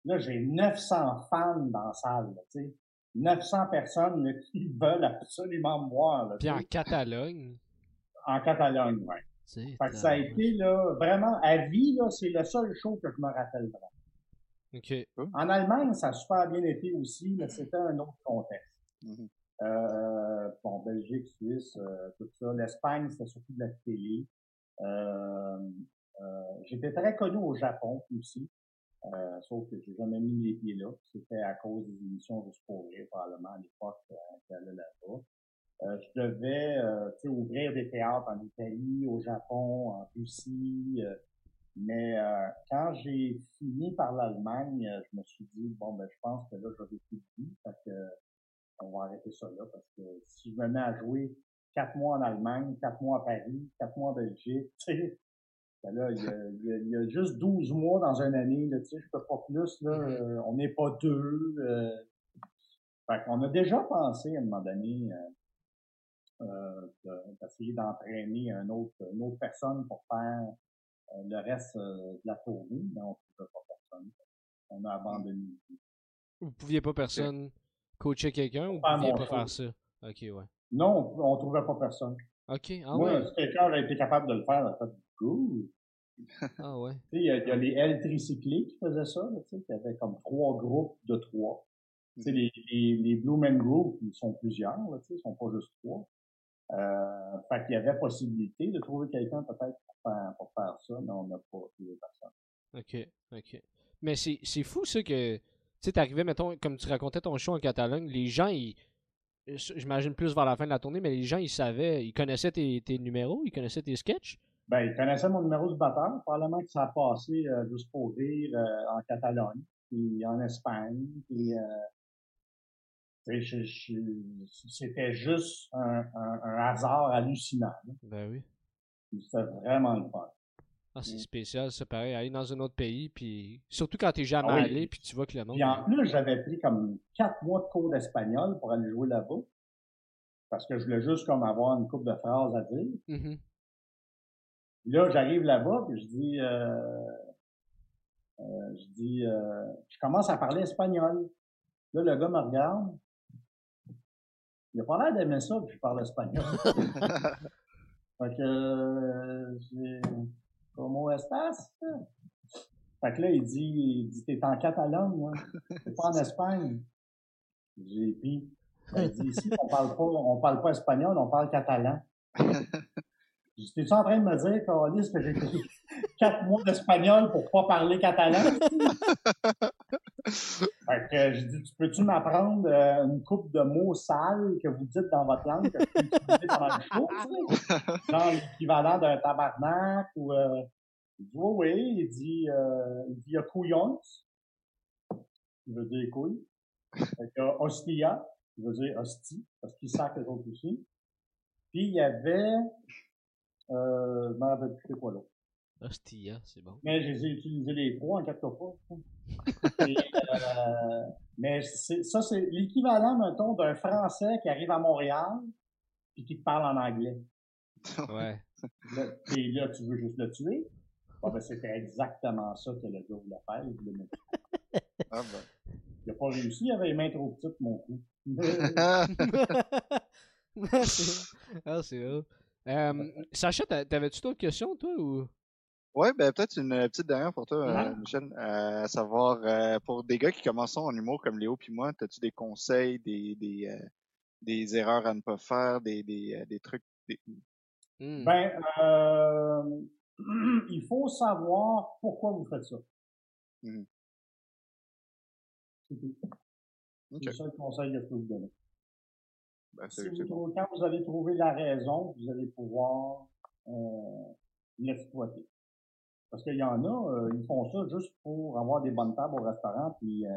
Là, j'ai 900 fans dans la salle, tu sais. 900 personnes qui [laughs] veulent absolument me voir. Là, Puis en Catalogne? En Catalogne, oui. Fait que ça a été là, vraiment à vie, là, c'est le seul show que je me rappelle vraiment. Okay. En Allemagne, ça a super bien été aussi, mais c'était un autre contexte. Mm-hmm. euh, bon, Belgique, Suisse, euh, tout ça. L'Espagne, c'était surtout de la télé. Euh, euh J'étais très connu au Japon aussi, euh, sauf que j'ai jamais mis les pieds là. C'était à cause des émissions de sport, probablement à l'époque qui allait là-bas. Euh, je devais euh, ouvrir des théâtres en Italie, au Japon, en Russie. Euh, mais quand j'ai fini par l'Allemagne, je me suis dit, bon, ben je pense que là, j'aurais plus de vie. Que, on va arrêter ça là, parce que si je me mets à jouer quatre mois en Allemagne, quatre mois à Paris, quatre mois en Belgique, [laughs] tu sais, là, il y, a, il, y a, juste 12 mois dans une année, tu sais, je peux pas plus, là, mm-hmm. on n'est pas deux. Euh, fait qu'on a déjà pensé à un moment donné, euh, d'essayer d'entraîner un autre, une autre personne pour faire euh, le reste euh, de la tournée, mais on ne trouvait pas personne. On a abandonné. Vous pouviez pas personne coacher quelqu'un ou vous pouviez pas faire ça? Ok, ouais. Non, on, ne trouvait pas personne. Ok, ah Moi, ouais. si quelqu'un aurait été capable de le faire, a fait cool. [laughs] Ah ouais. Il y, a, y a les L tricyclés qui faisaient ça, tu sais, qui avaient comme trois groupes de trois. Tu sais, les, les, les Blue Men Group, ils sont plusieurs, tu sais, ils sont pas juste trois. Euh, fait qu'il y avait possibilité de trouver quelqu'un peut-être pour faire, pour faire ça, mais on n'a pas trouvé personne. OK, OK. Mais c'est fou, ça, que. Tu sais, t'arrivais, mettons, comme tu racontais ton show en Catalogne, les gens, ils. J'imagine plus vers la fin de la tournée, mais les gens, ils savaient, ils connaissaient tes, tes numéros, ils connaissaient tes sketchs? Ben, ils connaissaient mon numéro de batteur. Probablement que ça a passé euh, juste pour rire euh, en Catalogne, puis en Espagne, puis euh, c'était juste un, un, hasard hallucinant. Ben oui. C'était vraiment le fun. Ah, c'est spécial, c'est pareil. Aller dans un autre pays, puis surtout quand t'es jamais ah allé, puis tu vois que le monde. Puis en plus, j'avais pris comme quatre mois de cours d'espagnol pour aller jouer là-bas. Parce que je voulais juste comme avoir une coupe de phrases à dire. Mm-hmm. Là, j'arrive là-bas, puis je dis, euh, euh, je dis, euh, je commence à parler espagnol. Là, le gars me regarde, il a pas l'air d'aimer ça, puis je parle espagnol. [laughs] fait que, euh, j'ai, comment estás? Fait que là, il dit, il dit, t'es en Catalogne, moi. [laughs] T'es pas en Espagne. J'ai pris. Il dit, ici, on parle pas, on parle pas espagnol, on parle catalan. [laughs] J'étais-tu en train de me dire, Carlis, que j'ai pris quatre mois d'espagnol pour pas parler catalan? [laughs] fait que je dis, tu peux-tu m'apprendre euh, une coupe de mots sales que vous dites dans votre langue que je peux utiliser pendant le show, [laughs] Genre l'équivalent d'un tabarnak ou... Euh... Il dit, oui, oui. Il dit, euh... il dit, il y a couillons. Il veut dire couilles. Fait que hostia. Il veut dire hostie, parce qu'il sacre les autres aussi. Puis il y avait euh, je m'en rappelle plus quoi là. Hostia, c'est bon. Mais j'ai utilisé les trois en quatre fois. [laughs] euh, mais ça, c'est l'équivalent, mettons, d'un Français qui arrive à Montréal et qui te parle en anglais. Ouais. et là, tu veux juste le tuer? ben, c'était exactement ça que le gars voulait faire. Il voulait mettre. Ah ben. Il n'a pas réussi, il avait les mains trop petites, mon coup. [laughs] ah, c'est vrai. Euh, [laughs] Sacha, t'avais-tu d'autres questions, toi, ou? Ouais, ben peut-être une petite dernière pour toi, euh, Michel. Euh, à savoir, euh, pour des gars qui commencent en humour comme Léo puis moi, as-tu des conseils, des, des, euh, des erreurs à ne pas faire, des, des, des trucs? Hmm. Ben, [clears throat] il faut savoir pourquoi vous faites ça. Mmh. C'est tout. C'est ça le conseil que je peux vous donner. Ben, quand vous allez trouver la raison, vous allez pouvoir euh, l'exploiter. Parce qu'il y en a, euh, ils font ça juste pour avoir des bonnes tables au restaurant, puis euh,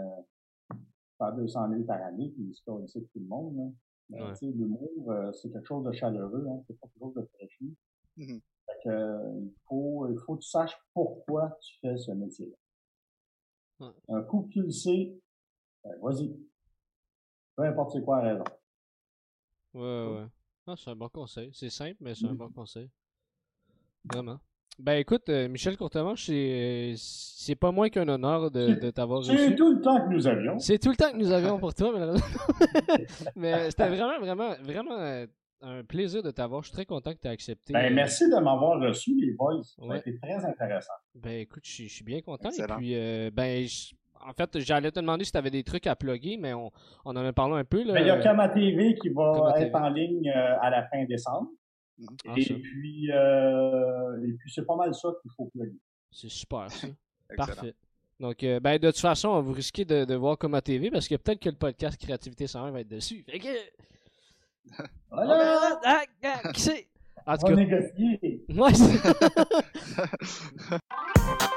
faire 200 000 par année, puis ils se ici tout le monde. Là. L'humour, euh, c'est quelque chose de chaleureux, hein, c'est pas quelque chose de fraîchi. Mm-hmm. Fait que, euh, il, faut, il faut que tu saches pourquoi tu fais ce métier-là. Un coup que tu le sais, ben, vas-y. Peu importe c'est quoi la raison. Ouais, ouais. Ah, c'est un bon conseil. C'est simple, mais c'est un bon conseil. Vraiment. Ben écoute, euh, Michel Courtemanche, c'est, c'est pas moins qu'un honneur de, de t'avoir reçu. C'est tout le temps que nous avions. C'est tout le temps que nous avions [laughs] pour toi, malheureusement. [laughs] mais c'était vraiment, vraiment, vraiment euh, un plaisir de t'avoir. Je suis très content que tu aies accepté. Ben, merci de m'avoir reçu, les boys. Ça a été très intéressant. Ben écoute, je, suis bien content. Et puis, euh, ben, en fait, j'allais te demander si tu avais des trucs à plugger, mais on, on en a parlé un peu. Ben, il y a Kama TV qui va être en ligne euh, à la fin décembre. Mhm. Ah, et, puis, euh, et puis, c'est pas mal ça qu'il faut plugger. C'est super, ça. [laughs] Parfait. Donc, euh, ben, de toute façon, vous risquez de, de voir Kama TV parce que peut-être que le podcast Créativité 101 va être dessus. Fait que... [laughs] Voilà! Ah, ah, qui c'est? En tout cas... négocier. Ouais, [laughs]